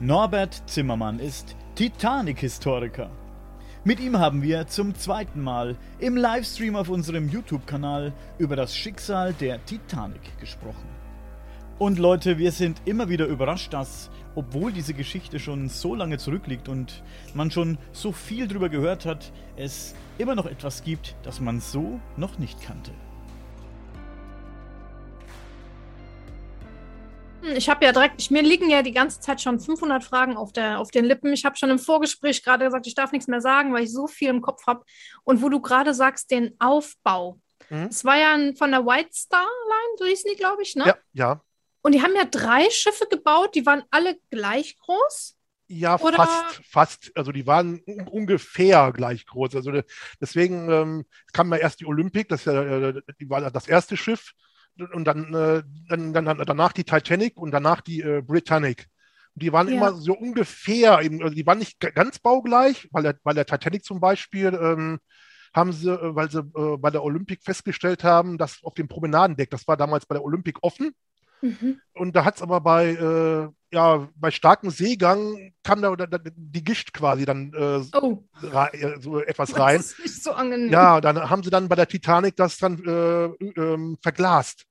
Norbert Zimmermann ist Titanic-Historiker. Mit ihm haben wir zum zweiten Mal im Livestream auf unserem YouTube-Kanal über das Schicksal der Titanic gesprochen. Und Leute, wir sind immer wieder überrascht, dass, obwohl diese Geschichte schon so lange zurückliegt und man schon so viel drüber gehört hat, es immer noch etwas gibt, das man so noch nicht kannte. Ich habe ja direkt, mir liegen ja die ganze Zeit schon 500 Fragen auf, der, auf den Lippen. Ich habe schon im Vorgespräch gerade gesagt, ich darf nichts mehr sagen, weil ich so viel im Kopf habe. Und wo du gerade sagst, den Aufbau. Mhm. Es war ja ein, von der White Star Line, so hießen die, glaube ich, ne? Ja, ja. Und die haben ja drei Schiffe gebaut, die waren alle gleich groß. Ja, Oder? fast, fast. Also die waren ungefähr gleich groß. Also deswegen ähm, kam ja erst die Olympic, das, ja, äh, die war das erste Schiff und dann, äh, dann, dann, danach die Titanic und danach die äh, Britannic. Die waren ja. immer so ungefähr, eben, also die waren nicht ganz baugleich, weil der, weil der Titanic zum Beispiel ähm, haben sie, äh, weil sie äh, bei der Olympic festgestellt haben, dass auf dem Promenadendeck, das war damals bei der Olympic offen, Mhm. Und da hat es aber bei, äh, ja, bei starkem Seegang kam da, da, die Gischt quasi dann äh, oh. rein, so etwas das rein. Das ist nicht so angenehm. Ja, dann haben sie dann bei der Titanic das dann äh, ähm, verglast.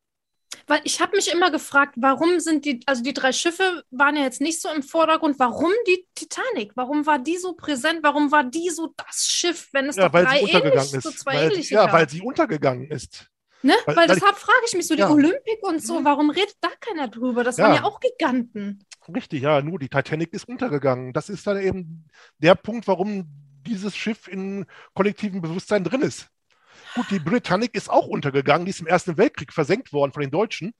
Weil ich habe mich immer gefragt, warum sind die, also die drei Schiffe waren ja jetzt nicht so im Vordergrund, warum die Titanic? Warum war die so präsent? Warum war die so das Schiff, wenn es ja, doch drei ähnlich, ist. so zwei weil, ähnliche Ja, gab? weil sie untergegangen ist. Ne? Weil, weil deshalb frage ich mich so, die ja. Olympik und so, mhm. warum redet da keiner drüber? Das ja. waren ja auch Giganten. Richtig, ja, nur die Titanic ist untergegangen. Das ist dann eben der Punkt, warum dieses Schiff in kollektivem Bewusstsein drin ist. Gut, die Britannic ist auch untergegangen, die ist im Ersten Weltkrieg versenkt worden von den Deutschen.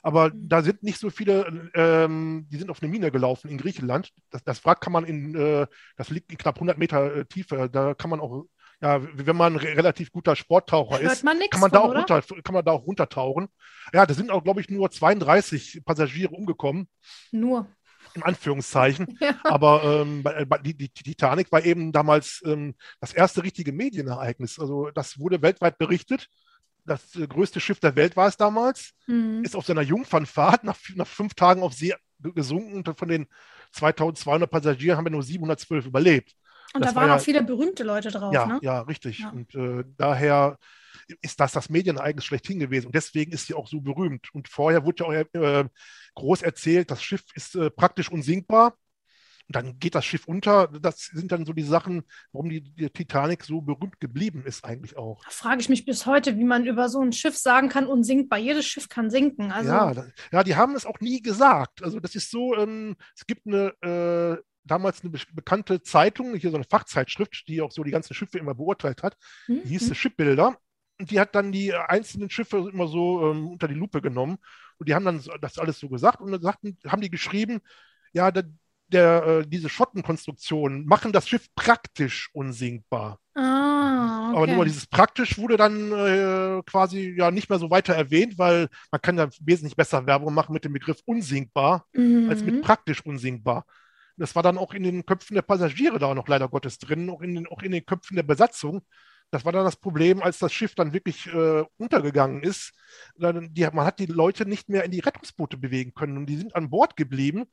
Aber mhm. da sind nicht so viele, ähm, die sind auf eine Mine gelaufen in Griechenland. Das, das Wrack kann man in, äh, das liegt in knapp 100 Meter äh, Tiefe, da kann man auch ja, wenn man ein relativ guter Sporttaucher ist, man kann, man da auch runter, kann man da auch runtertauchen. Ja, da sind auch, glaube ich, nur 32 Passagiere umgekommen. Nur. In Anführungszeichen. Ja. Aber ähm, die, die, Titanic war eben damals ähm, das erste richtige Medienereignis. Also das wurde weltweit berichtet. Das äh, größte Schiff der Welt war es damals. Mhm. Ist auf seiner Jungfernfahrt nach, nach fünf Tagen auf See gesunken. Und von den 2200 Passagieren haben wir nur 712 überlebt. Und das da waren war auch viele berühmte Leute drauf. Ja, ne? ja richtig. Ja. Und äh, daher ist das das Medienereignis schlechthin gewesen. Und deswegen ist sie auch so berühmt. Und vorher wurde ja auch äh, groß erzählt, das Schiff ist äh, praktisch unsinkbar. Und dann geht das Schiff unter. Das sind dann so die Sachen, warum die, die Titanic so berühmt geblieben ist, eigentlich auch. Da frage ich mich bis heute, wie man über so ein Schiff sagen kann, unsinkbar. Jedes Schiff kann sinken. Also ja, ja, die haben es auch nie gesagt. Also, das ist so: ähm, es gibt eine äh, damals eine bekannte Zeitung, hier so eine Fachzeitschrift, die auch so die ganzen Schiffe immer beurteilt hat. Mhm. Die hieß mhm. Shipbuilder. Und die hat dann die einzelnen Schiffe immer so ähm, unter die Lupe genommen. Und die haben dann das alles so gesagt und dann sagten, haben die geschrieben, ja, der, der, äh, diese Schottenkonstruktionen machen das Schiff praktisch unsinkbar. Ah, okay. Aber nur dieses praktisch wurde dann äh, quasi ja nicht mehr so weiter erwähnt, weil man kann ja wesentlich besser Werbung machen mit dem Begriff unsinkbar mhm. als mit mhm. praktisch unsinkbar. Das war dann auch in den Köpfen der Passagiere da noch leider Gottes drin, auch in den, auch in den Köpfen der Besatzung. Das war dann das Problem, als das Schiff dann wirklich äh, untergegangen ist. Dann, die, man hat die Leute nicht mehr in die Rettungsboote bewegen können und die sind an Bord geblieben,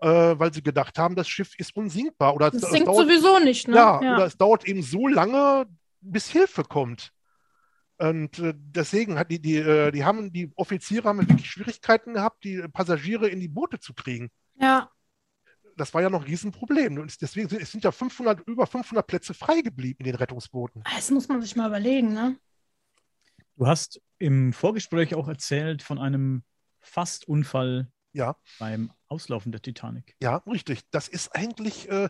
äh, weil sie gedacht haben, das Schiff ist unsinkbar. Oder das es, sinkt dauert, sowieso nicht. Ne? Ja, ja, oder es dauert eben so lange, bis Hilfe kommt. Und äh, deswegen hat die, die, äh, die haben, die Offiziere haben wirklich Schwierigkeiten gehabt, die Passagiere in die Boote zu kriegen. Ja das war ja noch ein Riesenproblem. Und deswegen sind, es sind ja 500, über 500 Plätze frei geblieben in den Rettungsbooten. Das muss man sich mal überlegen, ne? Du hast im Vorgespräch auch erzählt von einem Fastunfall ja. beim Auslaufen der Titanic. Ja, richtig. Das ist eigentlich, äh,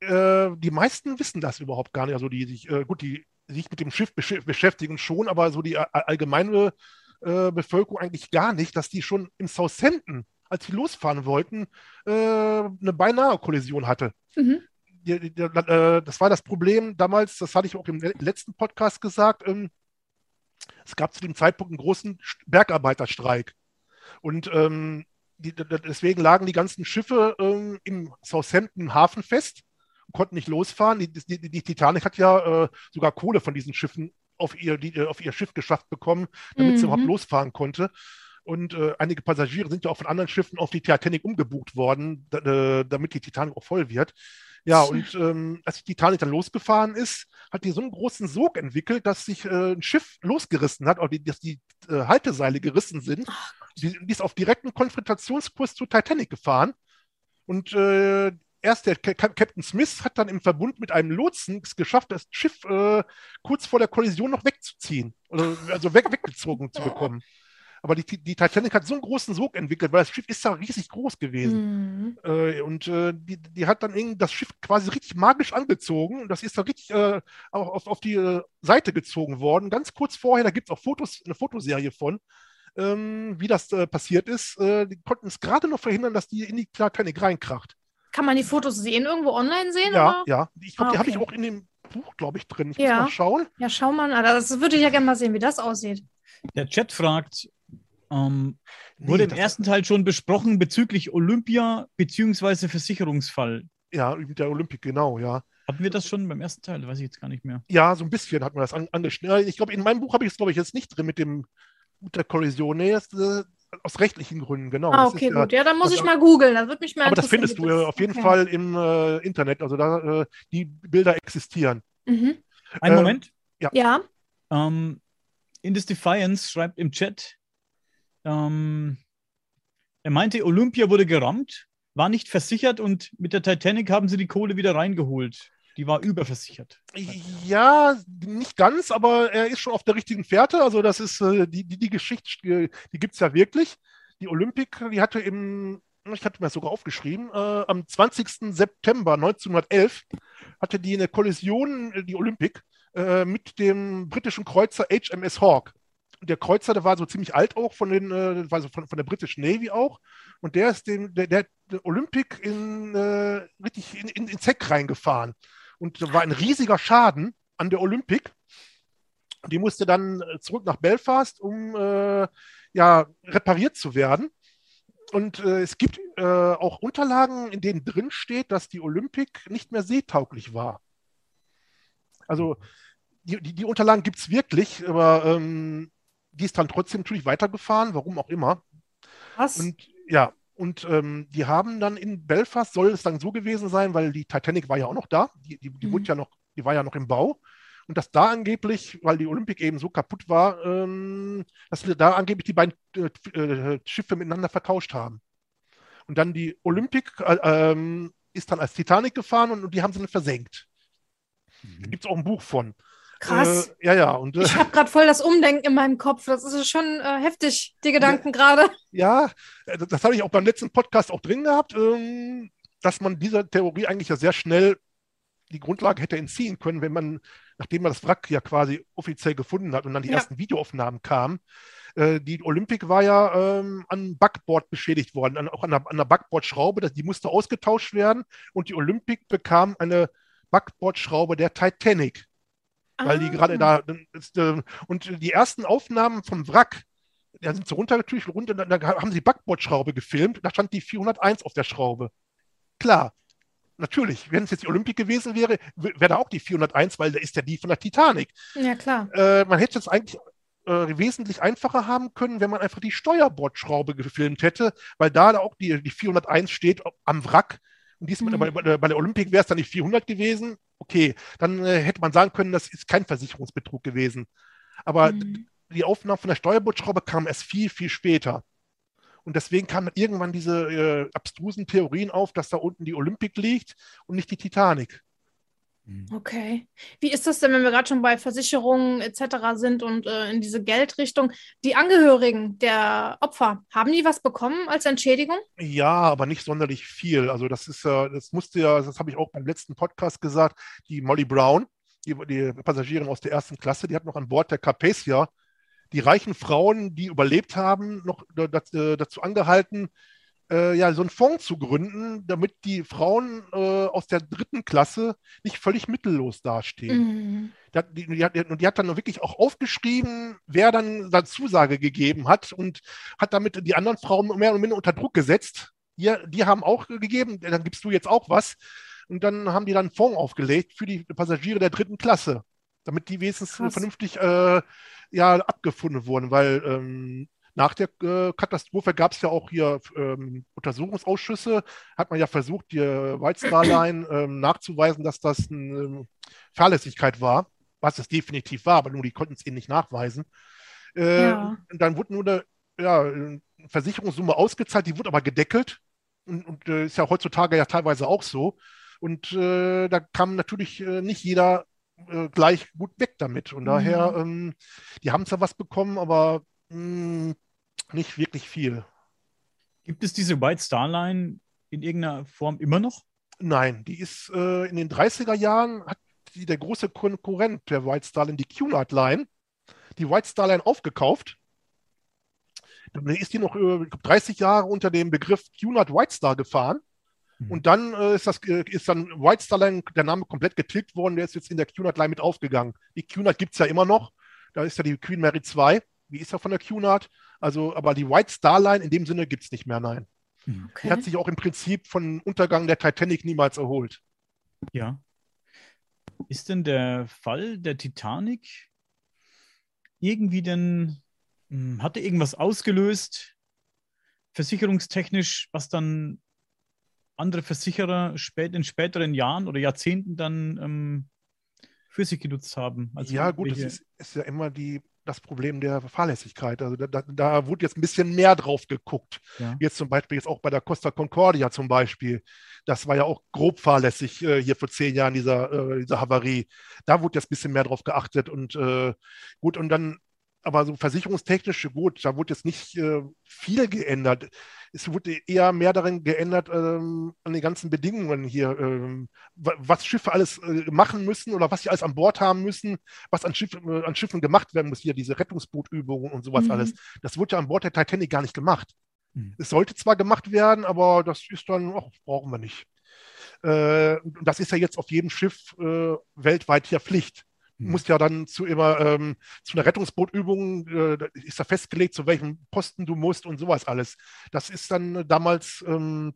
äh, die meisten wissen das überhaupt gar nicht. Also die sich, äh, gut, die sich mit dem Schiff besch beschäftigen schon, aber so die allgemeine äh, Bevölkerung eigentlich gar nicht, dass die schon im Southampton als sie losfahren wollten, äh, eine beinahe Kollision hatte. Mhm. Die, die, die, äh, das war das Problem damals, das hatte ich auch im letzten Podcast gesagt. Ähm, es gab zu dem Zeitpunkt einen großen Bergarbeiterstreik. Und ähm, deswegen lagen die ganzen Schiffe ähm, im Southampton Hafen fest und konnten nicht losfahren. Die, die Titanic hat ja äh, sogar Kohle von diesen Schiffen auf ihr, auf ihr Schiff geschafft bekommen, damit mhm. sie überhaupt losfahren konnte. Und äh, einige Passagiere sind ja auch von anderen Schiffen auf die Titanic umgebucht worden, äh, damit die Titanic auch voll wird. Ja, und ähm, als die Titanic dann losgefahren ist, hat die so einen großen Sog entwickelt, dass sich äh, ein Schiff losgerissen hat, oder die, dass die äh, Halteseile gerissen sind. Die, die, ist auf direkten Konfrontationskurs zur Titanic gefahren. Und äh, erst der Captain Smith hat dann im Verbund mit einem Lotsen es geschafft, das Schiff äh, kurz vor der Kollision noch wegzuziehen. Also, also weg, weggezogen zu bekommen. Aber die, die Titanic hat so einen großen Sog entwickelt, weil das Schiff ist ja riesig groß gewesen. Mhm. Äh, und äh, die, die hat dann das Schiff quasi richtig magisch angezogen. Und das ist dann richtig äh, auf, auf die äh, Seite gezogen worden. Ganz kurz vorher, da gibt es auch Fotos, eine Fotoserie von, ähm, wie das äh, passiert ist. Äh, die konnten es gerade noch verhindern, dass die in die Titanic reinkracht. Kann man die Fotos sehen, irgendwo online sehen? Ja, oder? ja. Ich glaube, ah, okay. die habe ich auch in dem Buch, glaube ich, drin. Ich ja. muss mal schauen. Ja, schau mal. Das würde ich ja gerne mal sehen, wie das aussieht. Der Chat fragt, ähm, nee, wurde im ersten Teil schon besprochen bezüglich Olympia bzw. Versicherungsfall. Ja, der Olympik, genau, ja. Hatten wir das schon beim ersten Teil? Weiß ich jetzt gar nicht mehr. Ja, so ein bisschen hat man das an, angeschnitten. Ich glaube, in meinem Buch habe ich es, glaube ich, jetzt nicht drin mit dem mit der Kollision. Nee, das, äh, aus rechtlichen Gründen, genau. Ah, okay, gut. Ja, dann muss ich mal googeln. Das wird mich mal Aber das findest du äh, auf jeden okay. Fall im äh, Internet. Also da äh, die Bilder existieren. Mhm. Einen Moment. Ja. ja. Ähm, Indus Defiance schreibt im Chat, ähm, er meinte, Olympia wurde gerammt, war nicht versichert und mit der Titanic haben sie die Kohle wieder reingeholt. Die war überversichert. Ja, nicht ganz, aber er ist schon auf der richtigen Fährte. Also das ist äh, die, die, die Geschichte, die gibt es ja wirklich. Die Olympic, die hatte im, ich hatte mir das sogar aufgeschrieben, äh, am 20. September 1911 hatte die eine Kollision, äh, die Olympic, äh, mit dem britischen Kreuzer HMS Hawk der Kreuzer, der war so ziemlich alt auch von den, äh, war so von, von der britischen Navy auch. Und der ist den, der, der Olympic in äh, richtig in, in, ins Heck reingefahren. Und da war ein riesiger Schaden an der Olympic. Die musste dann äh, zurück nach Belfast, um äh, ja, repariert zu werden. Und äh, es gibt äh, auch Unterlagen, in denen drin steht, dass die Olympic nicht mehr seetauglich war. Also die, die, die Unterlagen gibt es wirklich, aber ähm, die ist dann trotzdem natürlich weitergefahren, warum auch immer. Was? Und ja, und ähm, die haben dann in Belfast, soll es dann so gewesen sein, weil die Titanic war ja auch noch da, die, die, die, mhm. ja noch, die war ja noch im Bau. Und dass da angeblich, weil die Olympic eben so kaputt war, ähm, dass da angeblich die beiden äh, äh, Schiffe miteinander vertauscht haben. Und dann die Olympic äh, ähm, ist dann als Titanic gefahren und, und die haben sie dann versenkt. Mhm. Da gibt es auch ein Buch von. Krass. Äh, ja, ja. Und, äh, ich habe gerade voll das Umdenken in meinem Kopf. Das ist schon äh, heftig, die Gedanken gerade. Ja, äh, das, das habe ich auch beim letzten Podcast auch drin gehabt, ähm, dass man dieser Theorie eigentlich ja sehr schnell die Grundlage hätte entziehen können, wenn man, nachdem man das Wrack ja quasi offiziell gefunden hat und dann die ja. ersten Videoaufnahmen kamen, äh, die Olympic war ja ähm, an Backboard beschädigt worden, an, auch an der, an der Backbordschraube, die musste ausgetauscht werden und die Olympic bekam eine Backbordschraube der Titanic weil die gerade ah. da ist, äh, und die ersten Aufnahmen vom Wrack, da sind sie runtergetücht, runter, da haben sie Backbordschraube gefilmt, da stand die 401 auf der Schraube. Klar, natürlich, wenn es jetzt die Olympik gewesen wäre, wäre da auch die 401, weil da ist ja die von der Titanic. Ja, klar. Äh, man hätte es eigentlich äh, wesentlich einfacher haben können, wenn man einfach die Steuerbordschraube gefilmt hätte, weil da auch die, die 401 steht am Wrack. Und diesmal mhm. bei, bei der Olympik wäre es dann nicht 400 gewesen, okay, dann äh, hätte man sagen können, das ist kein Versicherungsbetrug gewesen. Aber mhm. die Aufnahme von der Steuerbordschraube kam erst viel, viel später. Und deswegen kamen irgendwann diese äh, abstrusen Theorien auf, dass da unten die Olympik liegt und nicht die Titanic. Mhm. Okay. Wie ist das denn, wenn wir gerade schon bei Versicherungen etc. sind und äh, in diese Geldrichtung? Die Angehörigen der Opfer, haben die was bekommen als Entschädigung? Ja, aber nicht sonderlich viel. Also das ist ja, das musste ja, das habe ich auch beim letzten Podcast gesagt, die Molly Brown, die, die Passagierin aus der ersten Klasse, die hat noch an Bord der Carpathia die reichen Frauen, die überlebt haben, noch dazu, dazu angehalten, äh, ja, so einen Fonds zu gründen, damit die Frauen äh, aus der dritten Klasse nicht völlig mittellos dastehen. Mhm. Die, die, die, die, hat dann wirklich auch aufgeschrieben, wer dann da Zusage gegeben hat und hat damit die anderen Frauen mehr oder minder unter Druck gesetzt. Die, die haben auch gegeben, dann gibst du jetzt auch was. Und dann haben die dann einen Fonds aufgelegt für die Passagiere der dritten Klasse, damit die wenigstens Krass. vernünftig äh, ja, abgefunden wurden, weil ähm, nach der äh, Katastrophe gab es ja auch hier ähm, Untersuchungsausschüsse. Hat man ja versucht, die White Star Line ähm, nachzuweisen, dass das eine ähm, Fahrlässigkeit war, was es definitiv war, aber nur die konnten es ihnen nicht nachweisen. Äh, ja. Dann wurde nur eine ja, Versicherungssumme ausgezahlt, die wurde aber gedeckelt. Und, und äh, ist ja heutzutage ja teilweise auch so. Und äh, da kam natürlich äh, nicht jeder äh, gleich gut weg damit. Und mhm. daher, ähm, die haben zwar was bekommen, aber mh, hm, nicht wirklich viel. Gibt es diese White Star Line in irgendeiner Form immer noch? Nein, die ist äh, in den 30er Jahren, hat die, der große Konkurrent der White Star Line, die Cunard Line, die White Star Line aufgekauft. Dann ist die noch äh, 30 Jahre unter dem Begriff Cunard White Star gefahren. Mhm. Und dann äh, ist, das, äh, ist dann White Star Line, der Name komplett getilgt worden, der ist jetzt in der Cunard Line mit aufgegangen. Die Cunard gibt es ja immer noch. Da ist ja die Queen Mary 2 die ist ja von der Cunard. Also, aber die White Star Line in dem Sinne gibt es nicht mehr, nein. Hm, okay. Die hat sich auch im Prinzip von Untergang der Titanic niemals erholt. Ja. Ist denn der Fall der Titanic irgendwie denn, hm, hatte irgendwas ausgelöst, versicherungstechnisch, was dann andere Versicherer spät, in späteren Jahren oder Jahrzehnten dann ähm, für sich genutzt haben? Also ja, gut, es ist, ist, ja immer die das Problem der Fahrlässigkeit. Also da, da, wurde jetzt ein bisschen mehr drauf geguckt. Ja. Jetzt zum Beispiel jetzt auch bei der Costa Concordia zum Beispiel. Das war ja auch grob fahrlässig äh, hier vor zehn Jahren, dieser, äh, dieser Havarie. Da wurde jetzt ein bisschen mehr drauf geachtet und äh, gut, und dann aber so versicherungstechnisch, gut, da wurde jetzt nicht äh, viel geändert. Es wurde eher mehr darin geändert ähm, an den ganzen Bedingungen hier, ähm, was Schiffe alles äh, machen müssen oder was sie alles an Bord haben müssen, was an, Schiff, äh, an Schiffen gemacht werden muss, hier diese Rettungsbootübungen und sowas mhm. alles. Das wurde ja an Bord der Titanic gar nicht gemacht. Mhm. Es sollte zwar gemacht werden, aber das ist dann, ach, brauchen wir nicht. Äh, das ist ja jetzt auf jedem Schiff äh, weltweit hier Pflicht. Du hm. musst ja dann zu immer ähm, zu einer Rettungsbootübung, äh, ist da festgelegt, zu welchem Posten du musst und sowas alles. Das ist dann damals ähm,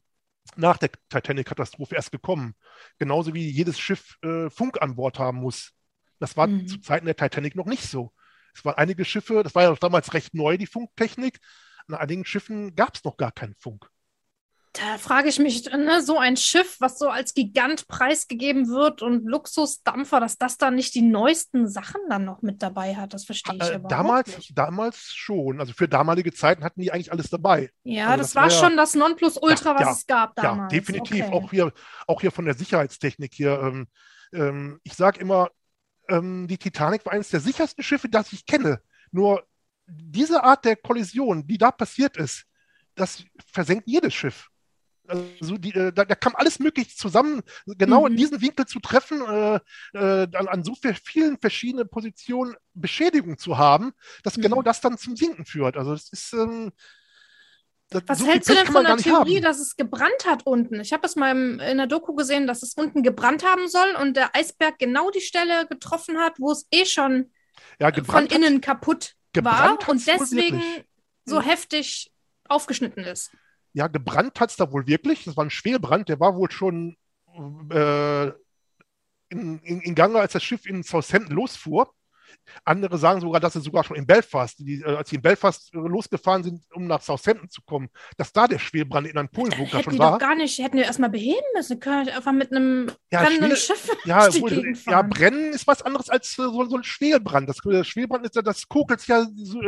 nach der Titanic-Katastrophe erst gekommen. Genauso wie jedes Schiff äh, Funk an Bord haben muss. Das war mhm. zu Zeiten der Titanic noch nicht so. Es waren einige Schiffe, das war ja damals recht neu, die Funktechnik. An einigen Schiffen gab es noch gar keinen Funk. Da frage ich mich, ne, so ein Schiff, was so als Gigant preisgegeben wird und Luxusdampfer, dass das dann nicht die neuesten Sachen dann noch mit dabei hat, das verstehe ich äh, aber damals, nicht. Damals schon. Also für damalige Zeiten hatten die eigentlich alles dabei. Ja, also das, das, war schon das Nonplusultra, was ja, es gab damals. Ja, definitiv. Okay. Auch, hier, auch hier von der Sicherheitstechnik hier. Ähm, ähm, ich sage immer, ähm, die Titanic war eines der sichersten Schiffe, das ich kenne. Nur diese Art der Kollision, die da passiert ist, das versenkt jedes Schiff. Also die, äh, da, da, kam alles möglich zusammen, genau mhm. in diesen Winkel zu treffen, äh, äh, an, an, so vielen verschiedenen Positionen Beschädigung zu haben, dass mhm. genau das dann zum Sinken führt. Also es ist ähm, das, Was so hältst du denn von der Theorie, haben. dass es gebrannt hat unten? Ich habe es mal in der Doku gesehen, dass es unten gebrannt haben soll und der Eisberg genau die Stelle getroffen hat, wo es eh schon ja, von innen kaputt war und deswegen so heftig aufgeschnitten ist ja, gebrannt hat es da wohl wirklich. Das war ein Schwelbrand, der war wohl schon äh, in, in, in Gange, als das Schiff in Southampton losfuhr. Andere sagen sogar, dass sie sogar schon in Belfast, die, äh, als sie in Belfast äh, losgefahren sind, um nach Southampton zu kommen, dass da der Schwelbrand in einem Polenbunker schon die war. Doch gar nicht, hätten wir erstmal beheben müssen. Können wir einfach mit einem ja, brennenden Schiff ja, wohl, ja, brennen ist was anderes als äh, so, so, ein Schwelbrand. Das, Schwelbrand ist ja, das kokelt ja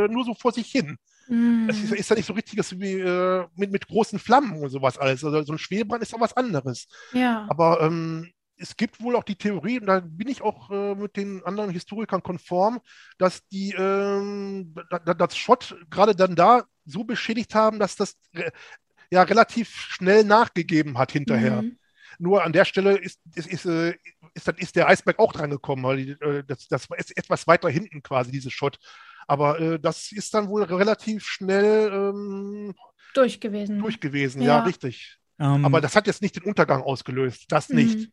nur so vor sich hin. Mm. Das ist, ist, ja nicht so richtiges wie äh, mit, mit großen Flammen und sowas alles. Also so ein Schwelbrand ist ja was anderes. Ja. Aber ähm, es gibt wohl auch die Theorie, und da bin ich auch äh, mit den anderen Historikern konform, dass die ähm, das Schott gerade dann da so beschädigt haben, dass das äh, ja relativ schnell nachgegeben hat hinterher. Mhm. Nur an der Stelle ist, ist, ist, äh, ist, ist, der Eisberg auch drangekommen, weil äh, das, das ist etwas weiter hinten quasi, diese Schott. Aber äh, das ist dann wohl relativ schnell ähm, durch gewesen. Durch gewesen, ja, ja richtig. Ähm. Aber das hat jetzt nicht den Untergang ausgelöst, das nicht. Mhm.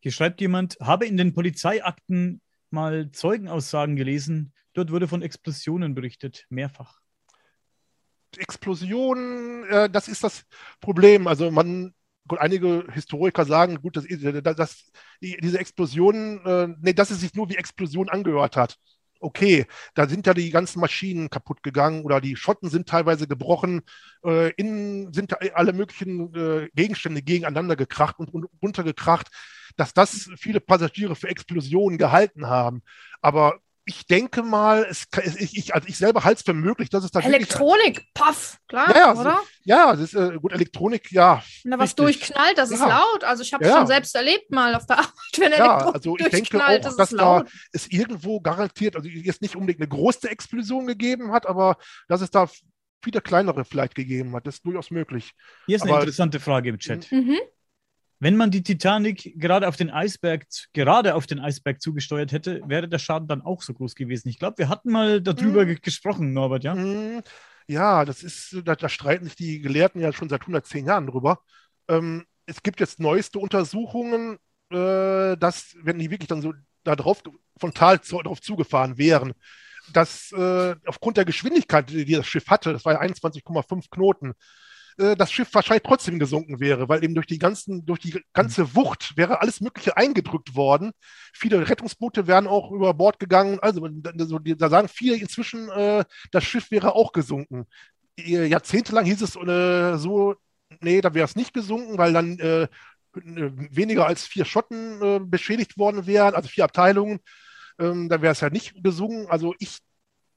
Hier schreibt jemand, habe in den Polizeiakten mal Zeugenaussagen gelesen. Dort wurde von Explosionen berichtet, mehrfach. Explosionen, äh, das ist das Problem. Also man, gut, einige Historiker sagen, gut, dass, dass diese Explosionen, äh, nee, dass es sich nur wie Explosion angehört hat. Okay, da sind ja die ganzen Maschinen kaputt gegangen oder die Schotten sind teilweise gebrochen, äh, innen sind alle möglichen äh, Gegenstände gegeneinander gekracht und, und runtergekracht, dass das viele Passagiere für Explosionen gehalten haben. Aber ich denke mal, es, ich, ich, also ich selber halte es für möglich, dass es da Elektronik, paff, klar, ja, oder? Ja, das ist äh, gut, Elektronik, ja. Na, was richtig. durchknallt, das ja. ist laut. Also ich habe es ja. schon selbst erlebt mal auf der Arbeit, wenn ja, Elektronik also ich denke auch, das dass da es irgendwo garantiert, also jetzt nicht unbedingt eine große Explosion gegeben hat, aber dass es da viele kleinere vielleicht gegeben hat, das ist durchaus möglich. Hier ist eine aber, interessante Frage im Chat. Mhm wenn man die Titanic gerade auf den Eisberg, gerade auf den Eisberg zugesteuert hätte, wäre der Schaden dann auch so groß gewesen. Ich glaube, wir hatten mal darüber mm. gesprochen, Norbert, ja? Mm. Ja, das ist, da, da, streiten sich die Gelehrten ja schon seit 110 Jahren drüber. Ähm, es gibt jetzt neueste Untersuchungen, äh, dass, wenn die wirklich dann so da drauf frontal drauf zugefahren wären, dass äh, aufgrund der Geschwindigkeit, die das Schiff hatte, das war ja 21,5 Knoten, äh, das Schiff wahrscheinlich trotzdem gesunken wäre, weil eben durch die ganzen, durch die ganze mhm. Wucht wäre alles Mögliche eingedrückt worden. Viele Rettungsboote wären auch über Bord gegangen. Also da sagen viele inzwischen, äh, das Schiff wäre auch gesunken. Jahrzehntelang hieß es äh, so, nee, da wäre es nicht gesunken, weil dann äh, weniger als vier Schotten äh, beschädigt worden wären, also vier Abteilungen. Ähm, da wäre es ja nicht gesunken. Also ich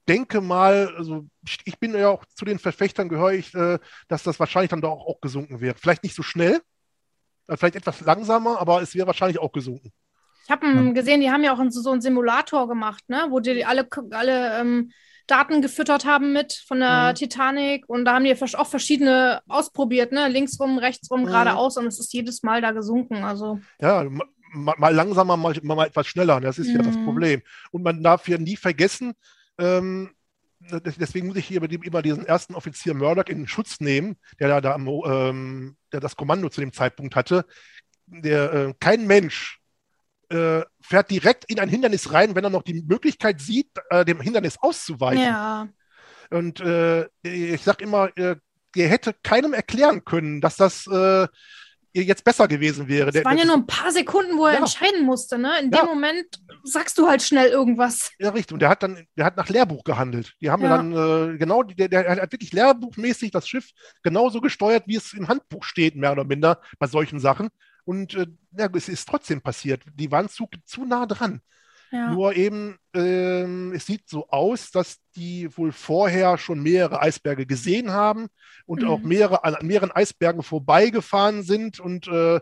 denke mal, also ich bin ja auch zu den Verfechtern gehöre ich, äh, dass das wahrscheinlich dann doch auch gesunken wäre. Vielleicht nicht so schnell, äh, vielleicht etwas langsamer, aber es wäre wahrscheinlich auch gesunken. Ich habe gesehen, die haben ja auch so einen Simulator gemacht, ne? wo die alle, alle ähm, Daten gefüttert haben mit von der mhm. Titanic und da haben die auch verschiedene ausprobiert, ne? linksrum, rechtsrum, mhm. geradeaus und es ist jedes Mal da gesunken. Also. Ja, mal, mal langsamer, mal, mal, etwas schneller, das ist mhm. ja das mhm. Problem. Und man darf ja nie vergessen, ähm, deswegen muss ich hier immer diesen ersten Offizier Murdoch in Schutz nehmen, der da, ähm, der das Kommando zu dem Zeitpunkt hatte. Der, äh, kein Mensch äh, fährt direkt in ein Hindernis rein, wenn er noch die Möglichkeit sieht, äh, dem Hindernis auszuweichen. Ja. Und äh, ich sage immer, äh, der hätte keinem erklären können, dass das äh, jetzt besser gewesen wäre. Es waren ja nur ein paar Sekunden, wo er ja. entscheiden musste. Ne? In ja. dem Moment sagst du halt schnell irgendwas. Ja, richtig. Und der hat dann, der hat nach Lehrbuch gehandelt. Die haben ja. dann äh, genau, der, der hat wirklich lehrbuchmäßig das Schiff genauso gesteuert, wie es im Handbuch steht, mehr oder minder, bei solchen Sachen. Und äh, ja, es ist trotzdem passiert. Die waren zu, zu nah dran. Ja. Nur eben, ähm, es sieht so aus, dass die wohl vorher schon mehrere Eisberge gesehen haben und mhm. auch mehrere, an mehreren Eisbergen vorbeigefahren sind und äh,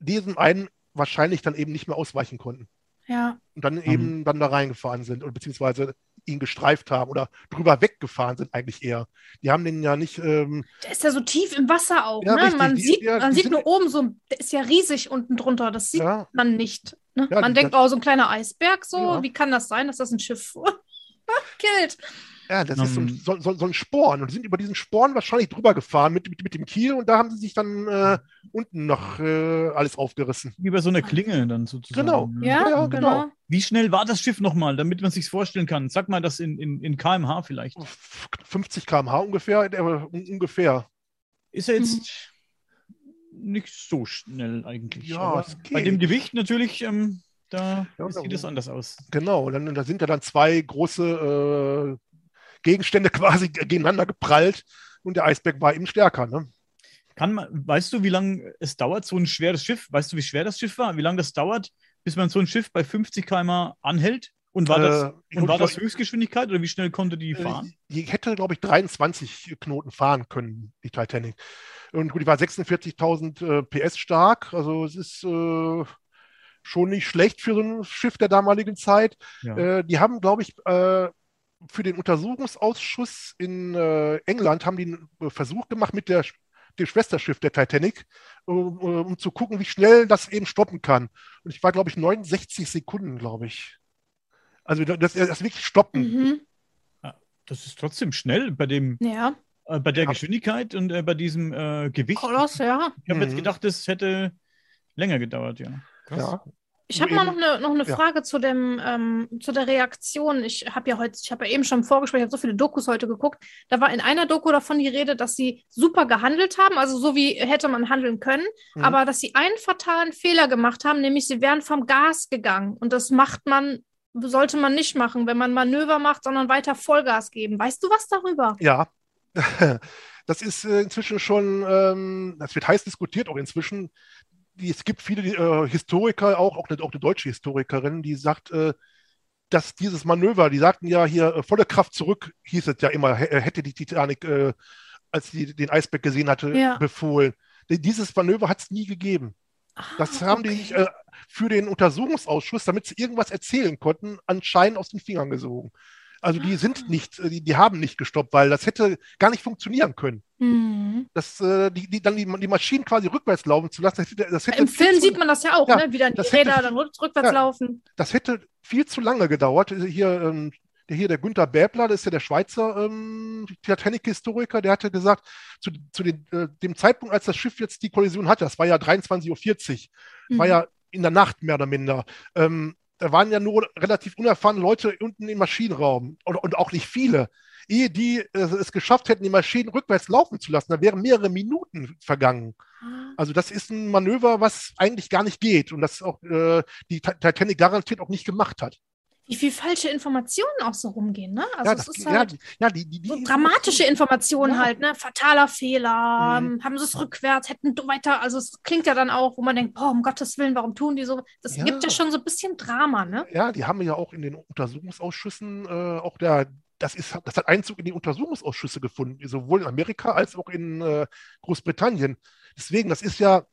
diesem einen wahrscheinlich dann eben nicht mehr ausweichen konnten. Ja. Und dann eben mhm. dann da reingefahren sind oder beziehungsweise ihn gestreift haben oder drüber weggefahren sind eigentlich eher. Die haben den ja nicht. Ähm, der ist ja so tief im Wasser auch. Ja, ne? Man die, sieht, ja, man sieht nur oben so, der ist ja riesig unten drunter. Das sieht ja. man nicht. Ne? man die, denkt, das, oh, so ein kleiner Eisberg, so, wie kann das sein, dass das ein Schiff killt? Ja, das um, ist so ein, so, so, so, ein Sporn. Und die sind über diesen Sporn wahrscheinlich drüber gefahren mit, mit, mit dem Kiel und da haben sie sich dann äh, unten noch äh, alles aufgerissen. Wie bei so einer Klinge dann sozusagen. Genau. Ja, ja, genau. genau. Wie schnell war das Schiff nochmal, damit man sich vorstellen kann? Sag mal das in, in, in kmh vielleicht. 50 kmh ungefähr, äh, ungefähr. Ist er jetzt mhm. Nicht so schnell eigentlich. Ja, bei dem Gewicht natürlich. Ähm, da ja, sieht es anders aus. Genau, und dann, da sind ja dann zwei große äh, Gegenstände quasi gegeneinander geprallt und der Eisberg war eben stärker. Ne? Kann man, weißt du, wie lange es dauert, so ein schweres Schiff? Weißt du, wie schwer das Schiff war? Wie lange das dauert, bis man so ein Schiff bei 50 km anhält? Und war das, äh, und war das Höchstgeschwindigkeit oder wie schnell konnte die äh, fahren? Die hätte, glaube ich, 23 Knoten fahren können, die Titanic. Und gut, die war 46.000 äh, PS stark. Also es ist äh, schon nicht schlecht für so ein Schiff der damaligen Zeit. Ja. Äh, die haben, glaube ich, äh, für den Untersuchungsausschuss in äh, England haben die einen Versuch gemacht mit der, dem Schwesterschiff der Titanic, um, um, zu gucken, wie schnell das eben stoppen kann. Und ich war, glaube ich, 69 Sekunden, glaube ich. Also das, das wirklich stoppen. Mhm. Das ist trotzdem schnell bei dem. Ja. Äh, bei der ja. Geschwindigkeit und äh, bei diesem äh, Gewicht. Koloss, ja. Ich habe mhm. jetzt gedacht, das hätte länger gedauert, ja. Krass. Ja. Ich habe mal noch eine, noch eine Frage zu, dem, ähm, zu der Reaktion. Ich habe ja heute, ich habe ja eben schon im Vorgespräch, ich habe so viele Dokus heute geguckt. Da war in einer Doku davon die Rede, dass sie super gehandelt haben, also so wie hätte man handeln können, mhm. aber dass sie einen fatalen Fehler gemacht haben, nämlich sie wären vom Gas gegangen. Und das macht man sollte man nicht machen, wenn man Manöver macht, sondern weiter Vollgas geben. Weißt du was darüber? Ja, das ist äh, inzwischen schon, ähm, das wird heiß diskutiert auch inzwischen. Es gibt viele äh, Historiker, auch, auch, eine, auch eine deutsche Historikerin, die sagt, äh, dass dieses Manöver, die sagten ja hier volle Kraft zurück, hieß es ja immer, hätte die Titanic, als sie den Eisberg gesehen hatte, ja. befohlen. Dieses Manöver hat es nie gegeben. Das ah, haben okay. die sich äh, für den Untersuchungsausschuss, damit sie irgendwas erzählen konnten, anscheinend aus den Fingern gesogen. Also die sind ah. nicht, äh, die, die haben nicht gestoppt, weil das hätte gar nicht funktionieren können. Mhm. Das, äh, die, die, dann die, die, Maschinen quasi rückwärts laufen zu lassen, das hätte, das hätte Im Film sieht man das ja auch, ja, ne? wie dann die Räder dann rückwärts ja, laufen. Das hätte viel zu lange gedauert. Hier ähm, der hier, der Günther Bäbler, das ist ja der Schweizer ähm, Titanic-Historiker, der hatte gesagt, zu, zu den, äh, dem Zeitpunkt, als das Schiff jetzt die Kollision hatte, das war ja 23.40 Uhr, mhm. war ja in der Nacht mehr oder minder, ähm, da waren ja nur relativ unerfahrene Leute unten im Maschinenraum und, und auch nicht viele. Ehe die äh, es geschafft hätten, die Maschinen rückwärts laufen zu lassen, da wären mehrere Minuten vergangen. Ah. Also das ist ein Manöver, was eigentlich gar nicht geht und das auch äh, die Titanic garantiert auch nicht gemacht hat wie viel falsche Informationen auch so rumgehen, ne? Also ja, es ist halt ja, ja, die, die, die so dramatische Informationen halt, ne? Fataler Fehler, mhm. haben sie es rückwärts, hätten weiter, also es klingt ja dann auch, wo man denkt, boah, um Gottes Willen, warum tun die so? Das gibt ja schon so ein bisschen Drama, ne? Ja, die haben ja auch in den Untersuchungsausschüssen äh, auch der das, ist, das hat Einzug in die Untersuchungsausschüsse gefunden, sowohl in Amerika als auch in äh, Großbritannien. Deswegen, das ist ja,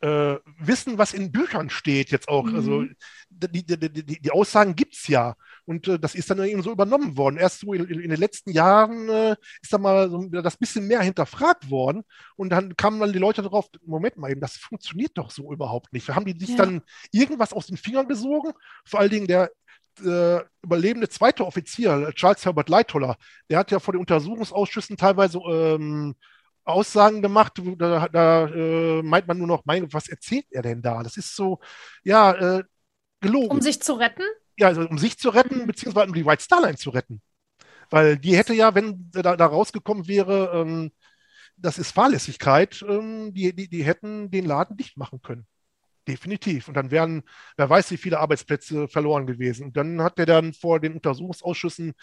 äh, wissen, was in Büchern steht jetzt auch. Mhm. Also die, die, die, Aussagen gibt es ja. Und äh, das ist dann eben so übernommen worden. Erst so in, in den letzten Jahren äh, ist da mal so das bisschen mehr hinterfragt worden. Und dann kamen dann die Leute darauf, Moment mal eben, das funktioniert doch so überhaupt nicht. Haben die sich ja. dann irgendwas aus den Fingern gesogen? Vor allen Dingen der äh, überlebende zweite Offizier, Charles Herbert Leitoller, der hat ja vor den Untersuchungsausschüssen teilweise ähm, Aussagen gemacht, da, da äh, meint man nur noch, mein, was erzählt er denn da? Das ist so, ja, äh, gelogen. Um sich zu retten? Ja, also um sich zu retten, mhm. beziehungsweise um die White Star Line zu retten. Weil die hätte ja, wenn da, da rausgekommen wäre, ähm, das ist Fahrlässigkeit, ähm, die, die, die hätten den Laden dicht machen können. Definitiv. Und dann wären, wer weiß, wie viele Arbeitsplätze verloren gewesen. Und dann hat er dann vor den Untersuchungsausschüssen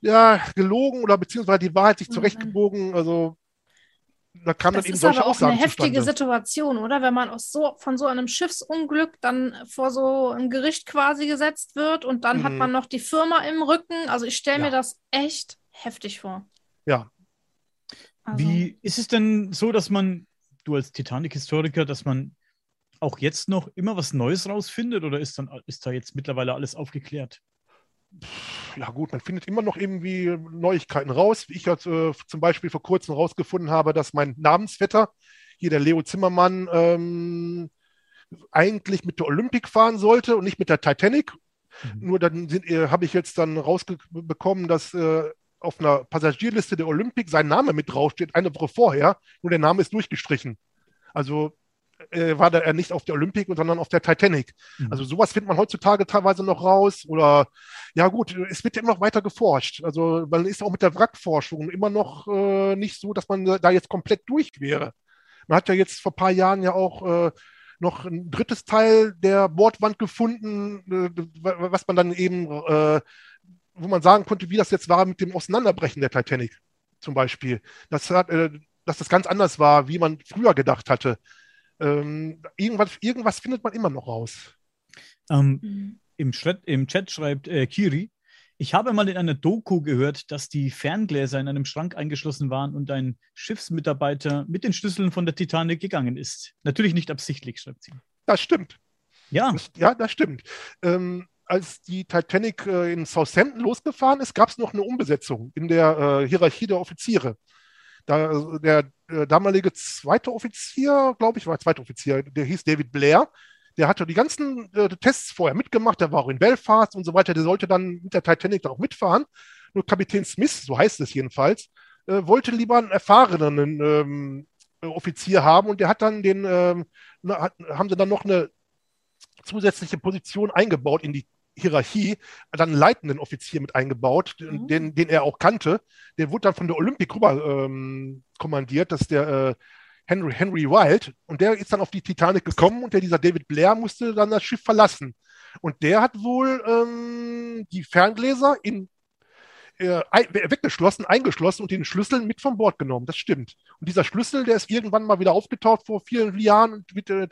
ja gelogen oder beziehungsweise die Wahrheit sich oh zurechtgebogen. Also da kam das dann eben solche aber auch Aussagen eine heftige zustande. Situation, oder? Wenn man aus so, von so einem Schiffsunglück dann vor so ein Gericht quasi gesetzt wird und dann mhm. hat man noch die Firma im Rücken. Also ich stelle ja. mir das echt heftig vor. Ja. Also. Wie ist es denn so, dass man, du als Titanic-Historiker, dass man auch jetzt noch immer was Neues rausfindet oder ist, dann, ist da jetzt mittlerweile alles aufgeklärt? Ja gut, man findet immer noch irgendwie Neuigkeiten raus. Wie ich jetzt äh, zum Beispiel vor kurzem rausgefunden habe, dass mein Namensvetter, hier der Leo Zimmermann, ähm, eigentlich mit der Olympic fahren sollte und nicht mit der Titanic. Mhm. Nur dann äh, habe ich jetzt dann rausbekommen, dass äh, auf einer Passagierliste der Olympic sein Name mit draufsteht, eine Woche vorher, nur der Name ist durchgestrichen. Also äh, war er nicht auf der Olympic, sondern auf der Titanic. Mhm. Also sowas findet man heutzutage teilweise noch raus. Oder ja gut, es wird ja immer noch weiter geforscht. Also man ist auch mit der Wrackforschung immer noch äh, nicht so, dass man da jetzt komplett durch wäre. Man hat ja jetzt vor ein paar Jahren ja auch äh, noch ein drittes Teil der Bordwand gefunden, äh, was man dann eben, äh, wo man sagen konnte, wie das jetzt war mit dem Auseinanderbrechen der Titanic zum Beispiel. Das hat, äh, dass das ganz anders war, wie man früher gedacht hatte. Ähm, irgendwas, irgendwas findet man immer noch raus. Ähm, mhm. im, Chat, im, Chat, schreibt äh, Kiri, ich habe mal in einer Doku gehört, dass die Ferngläser in einem Schrank eingeschlossen waren und ein Schiffsmitarbeiter mit den Schlüsseln von der Titanic gegangen ist. Natürlich nicht absichtlich, schreibt sie. Das stimmt. Ja. Das, ja, das stimmt. Ähm, als die Titanic äh, in Southampton losgefahren ist, gab es noch eine Umbesetzung in der äh, Hierarchie der Offiziere. Da, also der äh, damalige zweite Offizier, glaube ich, war zweiter Offizier, der hieß David Blair. Der hatte die ganzen äh, Tests vorher mitgemacht, der war auch in Belfast und so weiter. Der sollte dann mit der Titanic dann auch mitfahren. Nur Kapitän Smith, so heißt es jedenfalls, äh, wollte lieber einen erfahrenen ähm, Offizier haben und der hat dann den, ähm, hat, haben sie dann noch eine zusätzliche Position eingebaut in die Hierarchie dann einen leitenden Offizier mit eingebaut, mhm. den, den er auch kannte. Der wurde dann von der Olympic rüber ähm, kommandiert, das ist der äh, Henry, Henry Wild. Und der ist dann auf die Titanic gekommen und der, dieser David Blair musste dann das Schiff verlassen. Und der hat wohl ähm, die Ferngläser in äh, weggeschlossen, eingeschlossen und den Schlüssel mit vom Bord genommen. Das stimmt. Und dieser Schlüssel, der ist irgendwann mal wieder aufgetaucht vor vielen Jahren. Und mit, äh,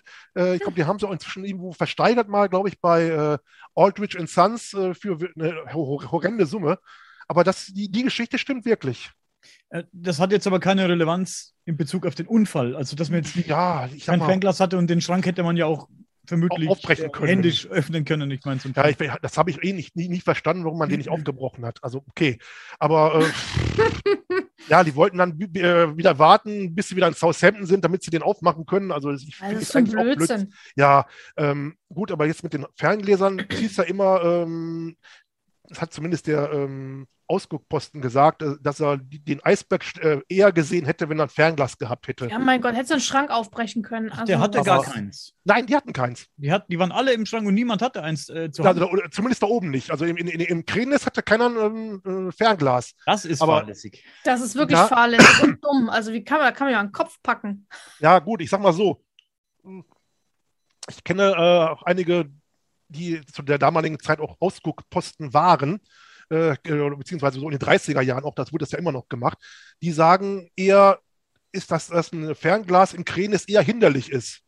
ich glaube, die haben sie auch inzwischen irgendwo versteigert mal, glaube ich, bei äh, Aldrich Sons äh, für eine horrende Summe. Aber das, die, die Geschichte stimmt wirklich. Äh, das hat jetzt aber keine Relevanz in Bezug auf den Unfall. Also, dass man jetzt ja, kein Fernglas hatte und den Schrank hätte man ja auch vermutlich aufbrechen können. händisch öffnen können. Ich meine, ja, ich, das habe ich eh nicht, nie, nie verstanden, warum man den nicht aufgebrochen hat. Also okay, aber äh, ja, die wollten dann äh, wieder warten, bis sie wieder in Southampton sind, damit sie den aufmachen können. Also ich also das ist eigentlich Blödsinn. auch Blödsinn. Ja, ähm, gut, aber jetzt mit den Ferngläsern hieß ja immer, ähm, das hat zumindest der ähm, Ausguckposten gesagt, äh, dass er den Eisberg äh, eher gesehen hätte, wenn er ein Fernglas gehabt hätte. Ja, mein Gott, hätte du einen Schrank aufbrechen können. Also der hatte gar keins. Nein, die hatten keins. Die, hat, die waren alle im Schrank und niemand hatte eins äh, zu Hause. Also, zumindest da oben nicht. Also im, in, im Kränis hatte keiner ein ähm, Fernglas. Das ist Aber, fahrlässig. Das ist wirklich ja, fahrlässig und dumm. Also wie kann man, da kann man ja einen Kopf packen. Ja, gut, ich sag mal so. Ich kenne äh, einige, die zu der damaligen Zeit auch Ausguckposten waren äh, beziehungsweise so in den 30er Jahren auch, das wurde das ja immer noch gemacht, die sagen eher, ist das, dass ein Fernglas im Kränis eher hinderlich ist.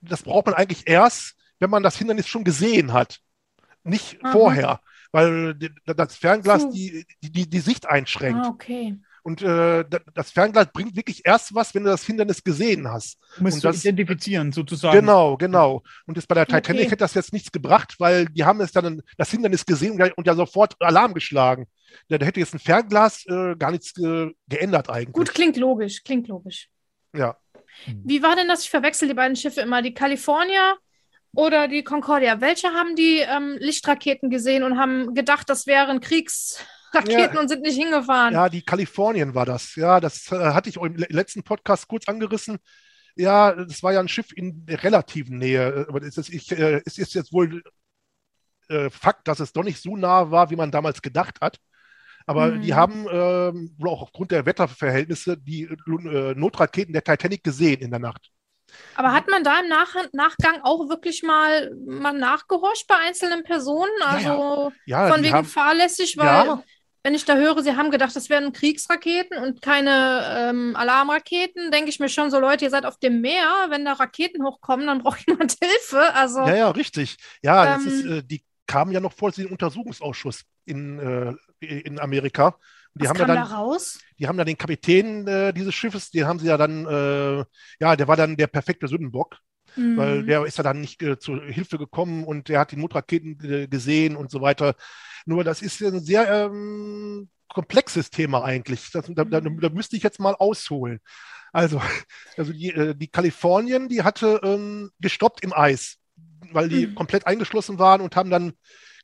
Das braucht man eigentlich erst, wenn man das Hindernis schon gesehen hat. Nicht Aha. vorher, weil das Fernglas die, die, die, Sicht einschränkt. Ah, okay. Und äh, das Fernglas bringt wirklich erst was, wenn du das Hindernis gesehen hast. Du musst das, identifizieren, sozusagen. Genau, genau. Und das bei der Titanic okay. hätte das jetzt nichts gebracht, weil die haben es dann das Hindernis gesehen und ja sofort Alarm geschlagen. Da, hätte jetzt ein Fernglas äh, gar nichts äh, geändert eigentlich. Gut, klingt logisch, klingt logisch. Ja. Wie war denn das? Ich verwechsel die beiden Schiffe immer. Die California oder die Concordia. Welche haben die ähm, Lichtraketen gesehen und haben gedacht, das wären Kriegs Raketen ja, und sind nicht hingefahren. Ja, die Kalifornien war das. Ja, das äh, hatte ich im letzten Podcast kurz angerissen. Ja, das war ja ein Schiff in relativen Nähe. Aber es ist, ich, äh, es ist jetzt wohl äh, Fakt, dass es doch nicht so nah war, wie man damals gedacht hat. Aber mhm. die haben wohl auch aufgrund der Wetterverhältnisse die äh, Notraketen der Titanic gesehen in der Nacht. Aber hat man da im Nach Nachgang auch wirklich mal, mal nachgehorcht bei einzelnen Personen? Also ja, ja. Ja, von wegen haben, fahrlässig, weil wenn ich da höre, sie haben gedacht, das wären Kriegsraketen und keine ähm, Alarmraketen, denke ich mir schon so, Leute, ihr seid auf dem Meer, wenn da Raketen hochkommen, dann braucht jemand Hilfe. Also, ja, ja, richtig. Ja, ähm, ist, äh, die kamen ja noch vor den Untersuchungsausschuss in, äh, in Amerika. Die was haben kam ja dann, da raus? Die haben dann den Kapitän äh, dieses Schiffes, den haben sie ja dann, äh, ja, der war dann der perfekte Sündenbock. Mhm. Weil der ist ja dann nicht äh, zur Hilfe gekommen und der hat die Notraketen gesehen und so weiter. Nur das ist ein sehr ähm, komplexes Thema eigentlich. Das, da, da, da, müsste ich jetzt mal ausholen. Also, also die, äh, die Kalifornien, die hatte ähm, gestoppt im Eis, weil die mhm. komplett eingeschlossen waren und haben dann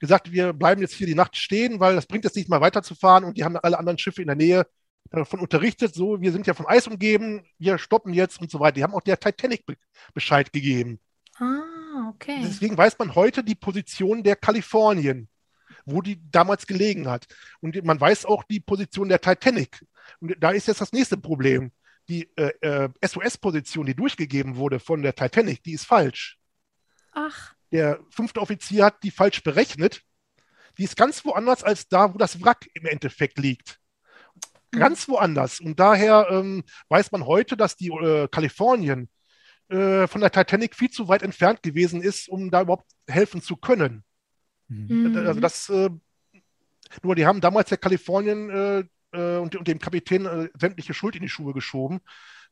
gesagt, wir bleiben jetzt hier die Nacht stehen, weil das bringt jetzt nicht mal weiterzufahren und die haben alle anderen Schiffe in der Nähe davon unterrichtet, so, wir sind ja vom Eis umgeben, wir stoppen jetzt und so weiter. Die haben auch der Titanic Bescheid gegeben. Ah, okay. Deswegen weiß man heute die Position der Kalifornien wo die damals gelegen hat. Und man weiß auch die Position der Titanic. Und da ist jetzt das nächste Problem. Die äh, äh, SOS-Position, die durchgegeben wurde von der Titanic, die ist falsch. Ach. Der fünfte Offizier hat die falsch berechnet. Die ist ganz woanders als da, wo das Wrack im Endeffekt liegt. Mhm. Ganz woanders. Und daher ähm, weiß man heute, dass die äh, Kalifornien äh, von der Titanic viel zu weit entfernt gewesen ist, um da überhaupt helfen zu können. Mhm. Also das, äh, nur die haben damals der Kalifornien äh, äh, und, und, dem Kapitän äh, sämtliche Schuld in die Schuhe geschoben,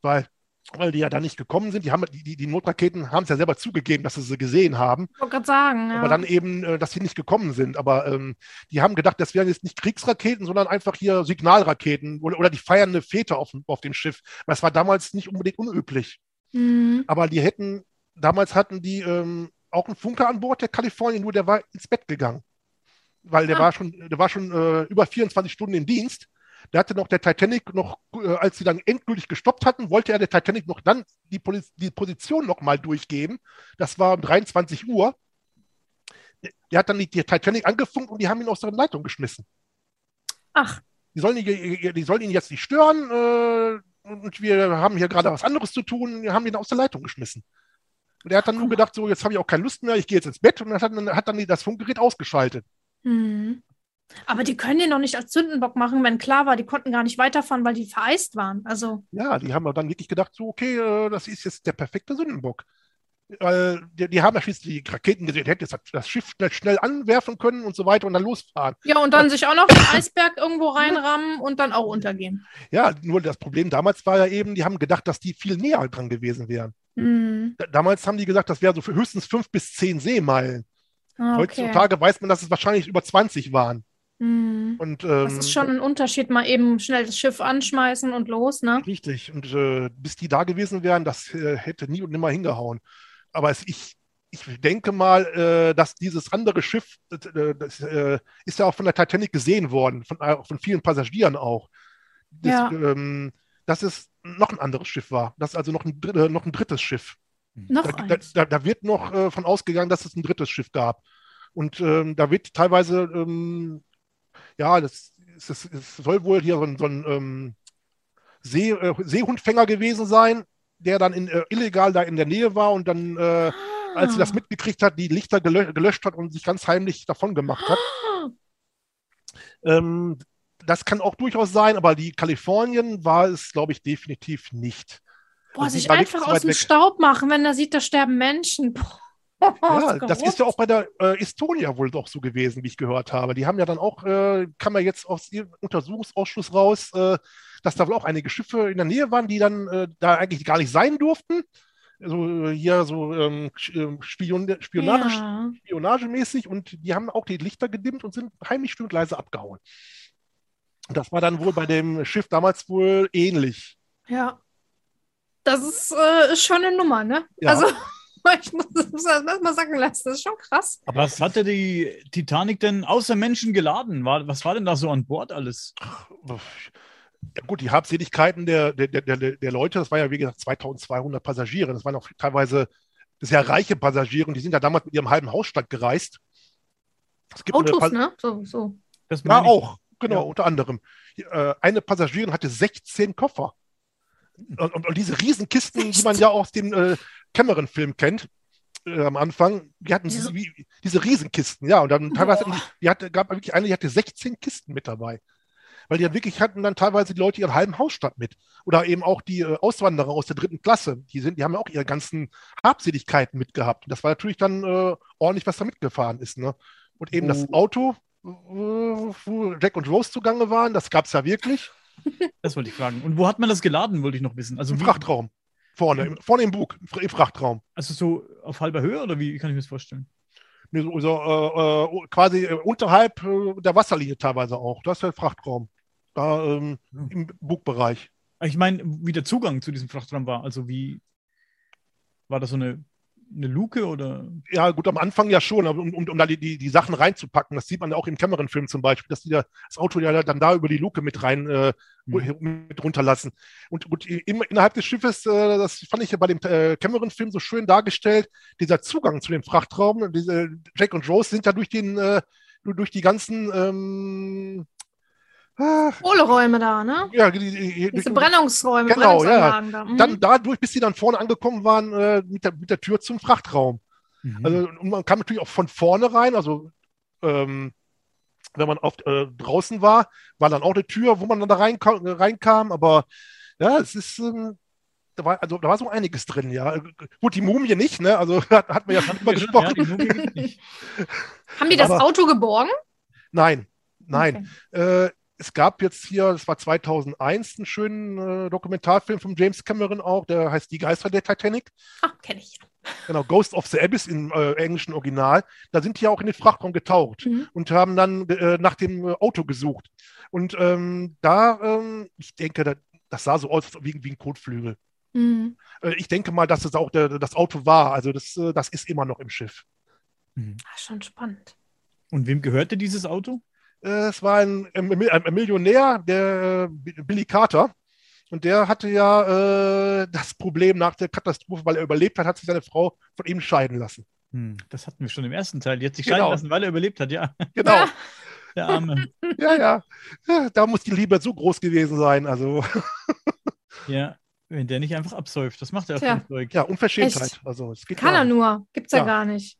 weil weil die ja da nicht gekommen sind. Die, haben, die, die Notraketen haben es ja selber zugegeben, dass sie sie gesehen haben. Ich wollte gerade sagen, ja. Aber dann eben, äh, dass sie nicht gekommen sind. Aber ähm, die haben gedacht, das wären jetzt nicht Kriegsraketen, sondern einfach hier Signalraketen oder, oder die feiernde Fete auf, auf dem Schiff. Das war damals nicht unbedingt unüblich. Mhm. Aber die hätten, damals hatten die ähm, auch ein Funker an Bord, der Kalifornien, nur der war ins Bett gegangen. Weil der ah. war schon, der war schon äh, über 24 Stunden im Dienst. Der hatte noch der Titanic noch, äh, als sie dann endgültig gestoppt hatten, wollte er der Titanic noch dann die, Poli die Position noch mal durchgeben. Das war um 23 Uhr. Der hat dann die, die Titanic angefunkt und die haben ihn aus der Leitung geschmissen. Ach. Die sollen, die, die sollen ihn jetzt nicht stören äh, und wir haben hier gerade was anderes zu tun. Wir haben ihn aus der Leitung geschmissen. Und er hat dann nur gedacht, so, jetzt habe ich auch keine Lust mehr, ich gehe jetzt ins Bett und hat dann, hat dann das Funkgerät ausgeschaltet. Mhm. Aber die können den noch nicht als Zündenbock machen, wenn klar war, die konnten gar nicht weiterfahren, weil die vereist waren. Also. Ja, die haben dann wirklich gedacht, so, okay, äh, das ist jetzt der perfekte Sündenbock. Äh, die, die, haben ja schließlich die Raketen gesehen, hätten jetzt das Schiff schnell, schnell, anwerfen können und so weiter und dann losfahren. Ja, und dann sich auch noch den Eisberg irgendwo reinrammen und dann auch untergehen. Ja, nur das Problem damals war ja eben, die haben gedacht, dass die viel näher dran gewesen wären. Mhm. Damals haben die gesagt, das wäre so für höchstens fünf bis zehn Seemeilen. Ah, okay. Heutzutage weiß man, dass es wahrscheinlich über 20 waren. Mhm. Und, ähm, das ist schon ein Unterschied, mal eben schnell das Schiff anschmeißen und los, ne? Richtig. Und äh, bis die da gewesen wären, das äh, hätte nie und nimmer hingehauen. Aber es, ich, ich denke mal, äh, dass dieses andere Schiff, äh, das äh, ist ja auch von der Titanic gesehen worden, von, äh, von vielen Passagieren auch. Das, ja. ähm, dass es noch ein anderes Schiff war. Das ist also noch ein, äh, noch ein drittes Schiff. Noch da, eins. Da, da, wird noch äh, von ausgegangen, dass es ein drittes Schiff gab. Und ähm, da wird teilweise, ähm, ja, das, das, das, soll wohl hier so ein, so ein ähm, See, Seehundfänger gewesen sein, der dann in, äh, illegal da in der Nähe war und dann, äh, als sie das ah. mitgekriegt hat, die Lichter gelö gelöscht hat und sich ganz heimlich davon gemacht hat. ähm, das kann auch durchaus sein, aber die Kalifornien war es, glaube ich, definitiv nicht. Boah, sich einfach aus dem weg. Staub machen, wenn er sieht, da sterben Menschen. Boah. Ja, das ist ja auch bei der äh, Estonia wohl doch so gewesen, wie ich gehört habe. Die haben ja dann auch, äh, kann man jetzt aus ihrem Untersuchungsausschuss raus, äh, dass da wohl auch einige Schiffe in der Nähe waren, die dann äh, da eigentlich gar nicht sein durften. Also hier so ähm, ähm, Spion Spionage, ja. spionagemäßig und die haben auch die Lichter gedimmt und sind heimlich still leise abgehauen. Und das war dann wohl bei dem Schiff damals wohl ähnlich. Ja. Das ist, äh, schon eine Nummer, ne? Ja. Also. Ich muss das mal sagen lassen, das ist schon krass. Aber was hatte die Titanic denn außer Menschen geladen? War, was war denn da so an Bord alles? Ja, gut, die Habseligkeiten der, der, der, der Leute, das war ja wie gesagt 2200 Passagiere. Das waren auch teilweise sehr reiche Passagiere die sind ja damals mit ihrem halben Hausstand gereist. Autos, ne? So, so. ja, auch, genau, ja. unter anderem. Äh, eine Passagierin hatte 16 Koffer. Und, und, und diese Riesenkisten, die man ja aus dem äh, Cameron-Film kennt, äh, am Anfang, die hatten diese, diese Riesenkisten, ja, und dann teilweise, die, die hatte, gab wirklich eine, die hatte 16 Kisten mit dabei weil die ja wirklich hatten dann teilweise die Leute ihren halben Hausstand mit. Oder eben auch die äh, Auswanderer aus der dritten Klasse. Die, sind, die haben ja auch ihre ganzen Habseligkeiten mitgehabt. Und das war natürlich dann äh, ordentlich, was da mitgefahren ist. Ne? Und eben oh. das Auto, äh, wo Jack und Rose zugange waren, das gab es ja wirklich. Das wollte ich fragen. Und wo hat man das geladen, wollte ich noch wissen. Also Im Frachtraum. Vorne, im, vorne im Bug, im Frachtraum. Also so auf halber Höhe oder wie kann ich mir das vorstellen? Nee, so, so äh, quasi unterhalb äh, der Wasserlinie teilweise auch. Das ist der Frachtraum da ähm, im Bugbereich. Ich meine, wie der Zugang zu diesem Frachtraum war. Also wie war das so eine, eine Luke oder? Ja, gut, am Anfang ja schon, um, um, um da die, die, die Sachen reinzupacken. Das sieht man ja auch im Cameron-Film zum Beispiel, dass die da, das Auto ja dann da über die Luke mit rein äh, mhm. mit runterlassen. Und gut, im, innerhalb des Schiffes, äh, das fand ich ja bei dem äh, Cameron-Film so schön dargestellt, dieser Zugang zu dem Frachtraum. Diese Jack und Rose sind ja durch den äh, durch die ganzen ähm, Kohleräume da, ne? Ja, die, die, Diese Brennungsräume, genau, ja. Da. Mhm. Dann dadurch, bis sie dann vorne angekommen waren, äh, mit, der, mit der Tür zum Frachtraum. Mhm. Also, und man kam natürlich auch von vorne rein, also ähm, wenn man auf, äh, draußen war, war dann auch eine Tür, wo man dann da reinkam, reinkam aber ja, es ist, ähm, da war, also da war so einiges drin, ja. Gut, die Mumie nicht, ne? Also hat, hat man ja schon immer gesprochen. Ja, Haben die das aber, Auto geborgen? Nein, nein. Okay. Äh, es gab jetzt hier, das war 2001, einen schönen äh, Dokumentarfilm von James Cameron auch, der heißt Die Geister der Titanic. Ach, kenne ich. Genau, Ghost of the Abyss im äh, englischen Original. Da sind die ja auch in den Frachtraum getaucht mhm. und haben dann äh, nach dem äh, Auto gesucht. Und ähm, da, ähm, ich denke, das, das, sah so aus wie, wie ein Kotflügel. Mhm. Äh, ich denke mal, dass es auch der, das Auto war. Also das, äh, das ist immer noch im Schiff. Mhm. Ach, schon spannend. Und wem gehörte dieses Auto? Äh, es war ein, ein, Millionär, der Billy Carter. Und der hatte ja äh, das Problem nach der Katastrophe, weil er überlebt hat, hat sich seine Frau von ihm scheiden lassen. Hm, das hatten wir schon im ersten Teil. Die hat sich genau. scheiden lassen, weil er überlebt hat, ja. Genau. der Arme. ja, ja, ja. Da muss die Liebe so groß gewesen sein. Also. ja. Wenn der nicht einfach absäuft, das macht er auf dem Zeug. Ja, Unverschämtheit. Echt? Also, es geht Kann gar er nur. Gibt's ja, Ja. gar nicht.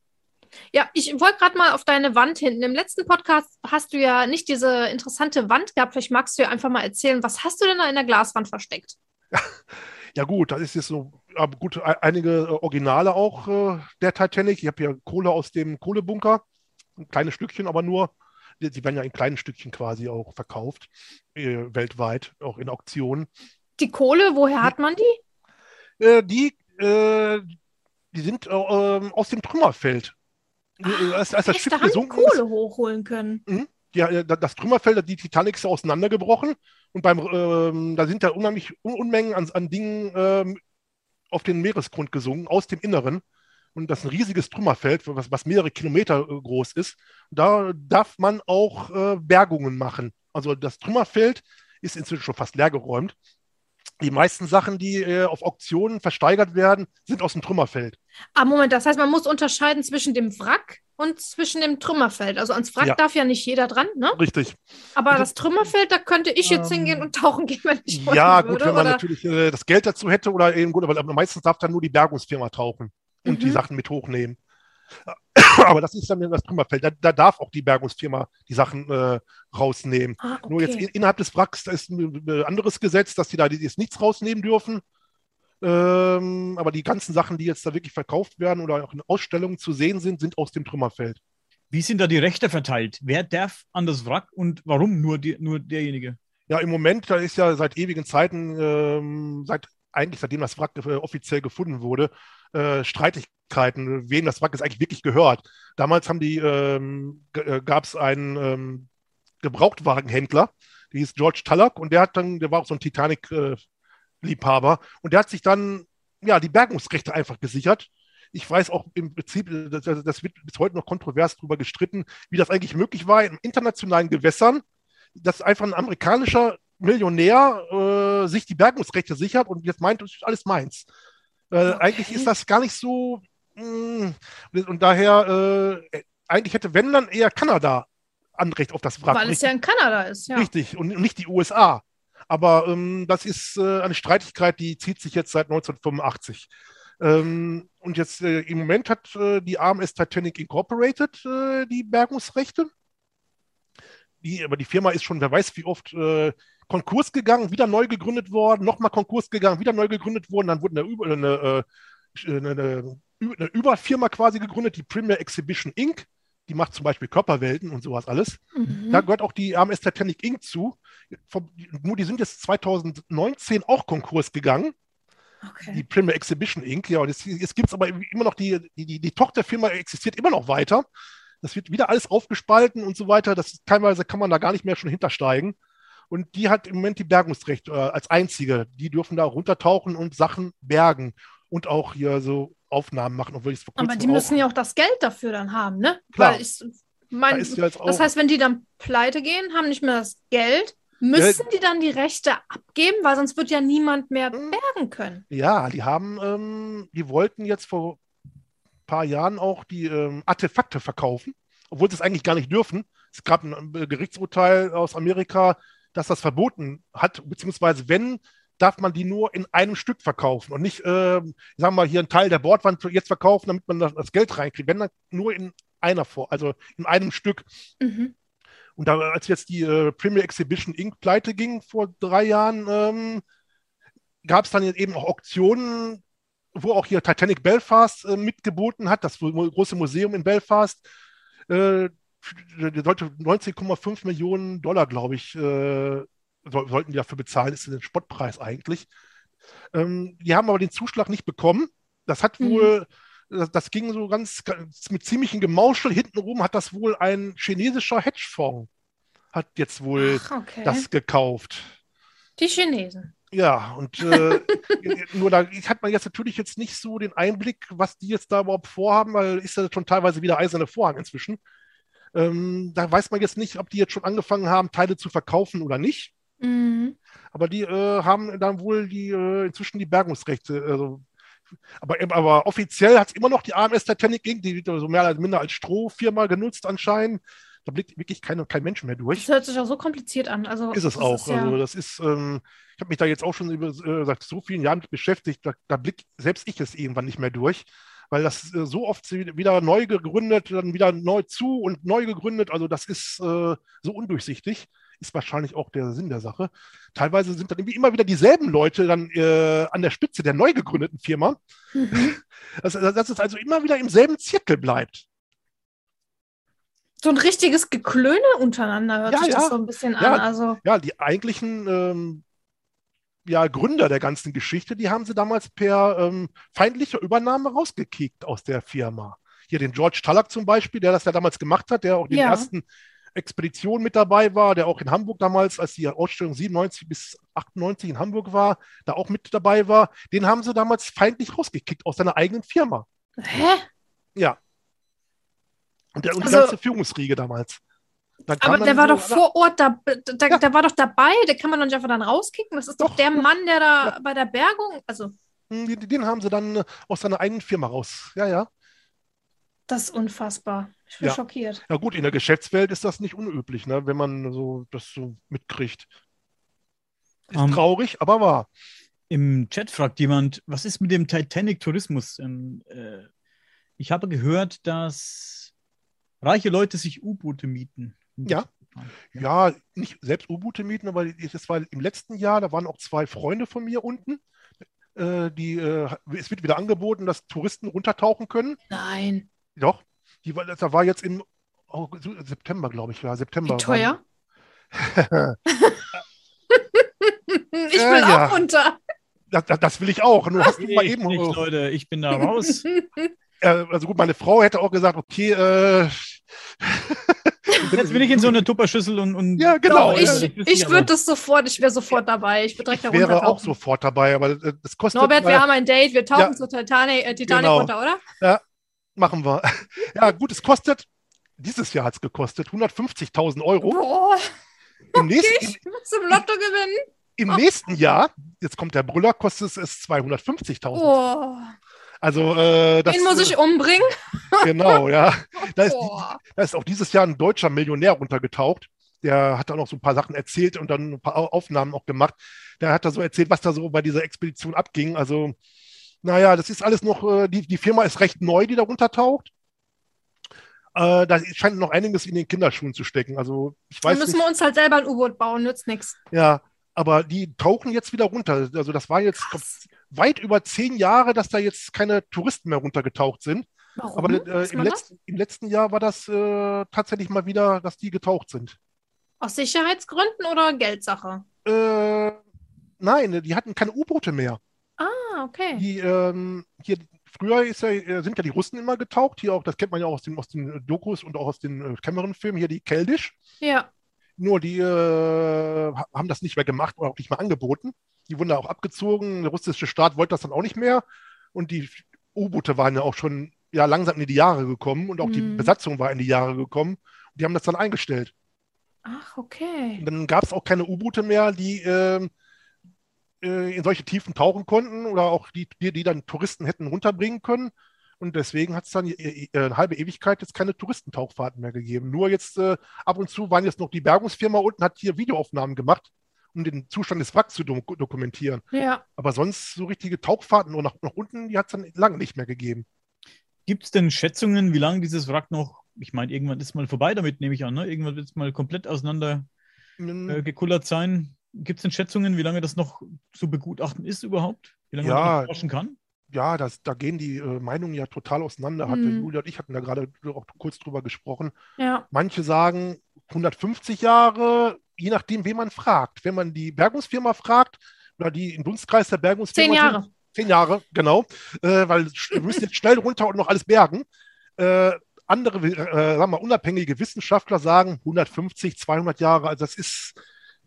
Ja, ich wollte gerade mal auf deine Wand hinten. Im letzten Podcast hast du ja nicht diese interessante Wand gehabt. Vielleicht magst du ja einfach mal erzählen, was hast du denn da in der Glaswand versteckt? Ja gut, das ist jetzt so, aber gut, e- einige äh, Originale auch äh, der Titanic. Ich habe hier Kohle aus dem Kohlebunker, ein kleines Stückchen, aber nur. Die, werden ja in kleinen Stückchen quasi auch verkauft, äh, weltweit, auch in Auktionen. Die Kohle, woher hat man die? Äh, die, die sind äh, ähm, aus dem Trümmerfeld. Äh, als, als das Schiff gesunken Kohle ist, hochholen können. ja, äh, da- das Trümmerfeld, die Titanic ist ja auseinandergebrochen und beim, ähm, da sind da unheimlich Un Unmengen an, an Dingen ähm, auf den Meeresgrund gesunken, aus dem Inneren. Und das ist ein riesiges Trümmerfeld, was, was mehrere Kilometer äh, groß ist. Da darf man auch äh, Bergungen machen. Also das Trümmerfeld ist inzwischen schon fast leergeräumt. Die meisten Sachen, die äh, auf Auktionen versteigert werden, sind aus dem Trümmerfeld. Ah, Moment, das heißt, man muss unterscheiden zwischen dem Wrack und zwischen dem Trümmerfeld. Also ans Wrack Ja. darf ja nicht jeder dran, ne? Richtig. Aber Also- das Trümmerfeld, da könnte ich jetzt Ähm, hingehen und tauchen gehen, wenn ich wollen Ja, würde, gut, wenn man oder? natürlich äh, das Geld dazu hätte oder eben gut, aber meistens darf dann nur die Bergungsfirma tauchen und die Mhm. Sachen mit hochnehmen. Aber das ist dann das Trümmerfeld. Da, da darf auch die Bergungsfirma die Sachen äh, rausnehmen. Ah, okay. Nur jetzt in, innerhalb des Wracks, da ist ein äh, anderes Gesetz, dass die da jetzt nichts rausnehmen dürfen. Ähm, aber die ganzen Sachen, die jetzt da wirklich verkauft werden oder auch in Ausstellungen zu sehen sind, sind aus dem Trümmerfeld. Wie sind da die Rechte verteilt? Wer darf an das Wrack und warum nur, die, nur derjenige? Ja, im Moment, da ist ja seit ewigen Zeiten, ähm, seit eigentlich seitdem das Wrack äh, offiziell gefunden wurde, äh, Streitigkeiten, wem das Wrack jetzt eigentlich wirklich gehört. Damals ähm, gab es einen ähm, Gebrauchtwagenhändler, der hieß George Tullock und der hat dann, der war auch so ein Titanic-Liebhaber und der hat sich dann ja die Bergungsrechte einfach gesichert. Ich weiß auch im Prinzip, äh, das, das wird bis heute noch kontrovers darüber gestritten, wie das eigentlich möglich war, in internationalen Gewässern dass einfach ein amerikanischer Millionär äh, sich die Bergungsrechte sichert und jetzt meint, das ist alles meins. Äh, Okay. Eigentlich ist das gar nicht so. mh, und daher, äh, eigentlich hätte, wenn dann eher Kanada Anrecht auf das Wrack. Weil es ja in Kanada ist, ja. Richtig, und nicht die USA. Aber ähm, das ist äh, eine Streitigkeit, die zieht sich jetzt seit 1985. Ähm, und jetzt äh, im Moment hat äh, die AMS Titanic Incorporated äh, die Bergungsrechte. Die, aber die Firma ist schon, wer weiß wie oft, äh, Konkurs gegangen, wieder neu gegründet worden, nochmal Konkurs gegangen, wieder neu gegründet worden. Dann wurde eine, Über- eine, äh, eine, eine, eine Überfirma quasi gegründet, die Premier Exhibition Inc. Die macht zum Beispiel Körperwelten und sowas alles. Mhm. Da gehört auch die AMS Titanic Inc. zu. Nur die sind jetzt 2019 auch Konkurs gegangen, die okay. Premier Exhibition Inc. Ja, und jetzt, jetzt gibt es aber immer noch die, die, die, die Tochterfirma existiert immer noch weiter. Das wird wieder alles aufgespalten und so weiter. Das ist, teilweise kann man da gar nicht mehr schon hintersteigen. Und die hat im Moment die Bergungsrechte äh, als einzige. Die dürfen da runtertauchen und Sachen bergen und auch hier so Aufnahmen machen, obwohl ich es vor Aber die müssen ja auch das Geld dafür dann haben, ne? Klar. Weil ich da mein, ist ja das heißt, wenn die dann pleite gehen, haben nicht mehr das Geld, müssen die dann die Rechte abgeben, weil sonst wird ja niemand mehr Hm. bergen können. Ja, die haben, ähm, die wollten jetzt vor ein paar Jahren auch die ähm, Artefakte verkaufen, obwohl sie es eigentlich gar nicht dürfen. Es gab ein äh, Gerichtsurteil aus Amerika, dass das verboten hat, beziehungsweise wenn, darf man die nur in einem Stück verkaufen und nicht, ähm, ich sag mal, hier einen Teil der Bordwand jetzt verkaufen, damit man das, Geld reinkriegt. Wenn dann nur in einer vor, also in einem Stück. Mhm. Und da, als jetzt die äh, Premier Exhibition Inc. pleite ging vor drei Jahren, ähm, gab es dann eben auch Auktionen, wo auch hier Titanic Belfast äh, mitgeboten hat, das große Museum in Belfast. Äh, die sollte 19,5 Millionen Dollar, glaube ich, äh, soll, sollten die dafür bezahlen. Das ist ein Spottpreis eigentlich. Ähm, die haben aber den Zuschlag nicht bekommen. Das hat Mhm. wohl, das, das ging so ganz, ganz mit ziemlichem Gemauschel. Hintenrum hat das wohl ein chinesischer Hedgefonds, hat jetzt wohl Ach, okay. das gekauft. die Chinesen. Ja, und äh, nur da hat man jetzt natürlich jetzt nicht so den Einblick, was die jetzt da überhaupt vorhaben, weil ist ja schon teilweise wieder eiserne Vorhang inzwischen. Ähm, da weiß man jetzt nicht, ob die jetzt schon angefangen haben, Teile zu verkaufen oder nicht. Mhm. Aber die äh, haben dann wohl die äh, inzwischen die Bergungsrechte. Also, aber, aber offiziell hat es immer noch die AMS Titanic Inc., die wird so mehr oder minder als Strohfirma genutzt anscheinend. da blickt wirklich kein, kein Mensch mehr durch. Das hört sich auch so kompliziert an. Also, ist es auch. Ist ja also das ist, ähm, ich habe mich da jetzt auch schon über äh, seit so vielen Jahren beschäftigt, da, da blickt selbst ich es irgendwann nicht mehr durch weil das äh, so oft wieder neu gegründet, dann wieder neu zu und neu gegründet. Also das ist äh, so undurchsichtig. Ist wahrscheinlich auch der Sinn der Sache. Teilweise sind dann irgendwie immer wieder dieselben Leute dann äh, an der Spitze der neu gegründeten Firma. Mhm. Dass, dass es also immer wieder im selben Zirkel bleibt. So ein richtiges Geklöne untereinander hört ja, sich ja. das so ein bisschen ja, an. Also. Ja, die eigentlichen ähm, ja, Gründer der ganzen Geschichte, die haben sie damals per ähm, feindlicher Übernahme rausgekickt aus der Firma. Hier den George Tallack zum Beispiel, der das ja damals gemacht hat, der auch in ja. den ersten Expeditionen mit dabei war, der auch in Hamburg damals, als die Ausstellung 97 bis 98 in Hamburg war, da auch mit dabei war, den haben sie damals feindlich rausgekickt aus seiner eigenen Firma. Hä? Ja. Und, der, und also, die ganze Führungsriege damals. Aber der war so, doch vor Ort, da, da, ja. der war doch dabei, der kann man doch nicht einfach dann rauskicken. Das ist doch, doch der Mann, der da ja. bei der Bergung, also. Hm, den, den haben sie dann äh, aus seiner eigenen Firma raus. Ja, ja. Das ist unfassbar. Ich bin ja. schockiert. Ja gut, in der Geschäftswelt ist das nicht unüblich, ne, wenn man so das so mitkriegt. Ist um, ähm, traurig, aber wahr. Im Chat fragt jemand, was ist mit dem Titanic-Tourismus? Ähm, äh, ich habe gehört, dass reiche Leute sich U-Boote mieten. Ja. Ja, nicht selbst U-Boote mieten, aber das war im letzten Jahr, da waren auch zwei Freunde von mir unten. Äh, die, äh, es wird wieder angeboten, dass Touristen runtertauchen können. Nein. Doch. Die, da war jetzt im oh, September, glaube ich, ja. September. Wie teuer? ich will äh, auch ja. runter. Das, das, das, will ich auch. Nur hast du mal eben. Nicht, Leute, ich bin da raus. also gut, meine Frau hätte auch gesagt, okay, äh, Jetzt bin ich in so eine Tupperschüssel und, und ja, genau. ich, ich, ich würde das sofort, ich wäre sofort dabei. Ich würde direkt ich wäre auch sofort dabei, aber das kostet. Norbert, wir haben ein Date, wir tauchen ja, zur Titanic, äh, Titanic genau. runter, oder? Ja, machen wir. Ja, gut, es kostet, dieses Jahr hat es gekostet 150.000 Euro. Boah. Im nächsten, ich muss im Lotto gewinnen. Im oh. nächsten Jahr, jetzt kommt der Brüller, kostet es 250.000. Oh. Also, äh, das, Den muss ich umbringen. Genau, ja. Da ist, da ist auch dieses Jahr ein deutscher Millionär runtergetaucht. Der hat dann noch so ein paar Sachen erzählt und dann ein paar Aufnahmen auch gemacht. Der hat da so erzählt, was da so bei dieser Expedition abging. Also, naja, das ist alles noch, äh, die, die Firma ist recht neu, die da runtertaucht. Äh, da scheint noch einiges in den Kinderschuhen zu stecken. Also, ich weiß Dann müssen nicht, wir uns halt selber ein U-Boot bauen, nützt nichts. Ja, aber die tauchen jetzt wieder runter. Also, das war jetzt Krass. Weit über zehn Jahre, dass da jetzt keine Touristen mehr runtergetaucht sind. Warum? Aber äh, im, letzten, im, letzten, Jahr war das äh, tatsächlich mal wieder, dass die getaucht sind. Aus Sicherheitsgründen oder Geldsache? Äh, nein, die hatten keine U-Boote mehr. Ah, okay. Die, ähm, hier, früher ja, äh, sind ja die Russen immer getaucht. Hier auch, das kennt man ja auch aus den, aus den Dokus und auch aus den äh, Cameron-Filmen, hier die Keldisch. Ja. Nur die äh, haben das nicht mehr gemacht oder auch nicht mehr angeboten. Die wurden da auch abgezogen. Der russische Staat wollte das dann auch nicht mehr. Und die U-Boote waren ja auch schon ja, langsam in die Jahre gekommen und auch mhm. die Besatzung war in die Jahre gekommen. Und die haben das dann eingestellt. Ach, okay. Und dann gab es auch keine U-Boote mehr, die äh, äh, in solche Tiefen tauchen konnten oder auch die, die, die dann Touristen hätten runterbringen können. Und deswegen hat es dann äh, eine halbe Ewigkeit jetzt keine Touristentauchfahrten mehr gegeben. Nur jetzt äh, ab und zu waren jetzt noch die Bergungsfirma unten, hat hier Videoaufnahmen gemacht, um den Zustand des Wracks zu do dokumentieren. Ja. Aber sonst so richtige Tauchfahrten nur nach, nach unten, die hat es dann lange nicht mehr gegeben. Gibt es denn Schätzungen, wie lange dieses Wrack noch, ich meine, irgendwann ist mal vorbei damit, nehme ich an, ne? Irgendwann wird es mal komplett auseinander äh, gekullert sein. Gibt es denn Schätzungen, wie lange das noch zu begutachten ist überhaupt? Wie lange ja, man forschen kann? Ja, das, da gehen die äh, Meinungen ja total auseinander. Hatte mhm. Julia und ich hatten da gerade auch kurz drüber gesprochen. Ja. Manche sagen 150 Jahre, je nachdem, wen man fragt. Wenn man die Bergungsfirma fragt oder die im Dunstkreis der Bergungsfirma. Zehn Jahre. Sind, Zehn Jahre, genau, äh, weil wir müssen jetzt schnell runter und noch alles bergen. Äh, andere, äh, sagen wir, unabhängige Wissenschaftler sagen 150, 200 Jahre. Also das ist,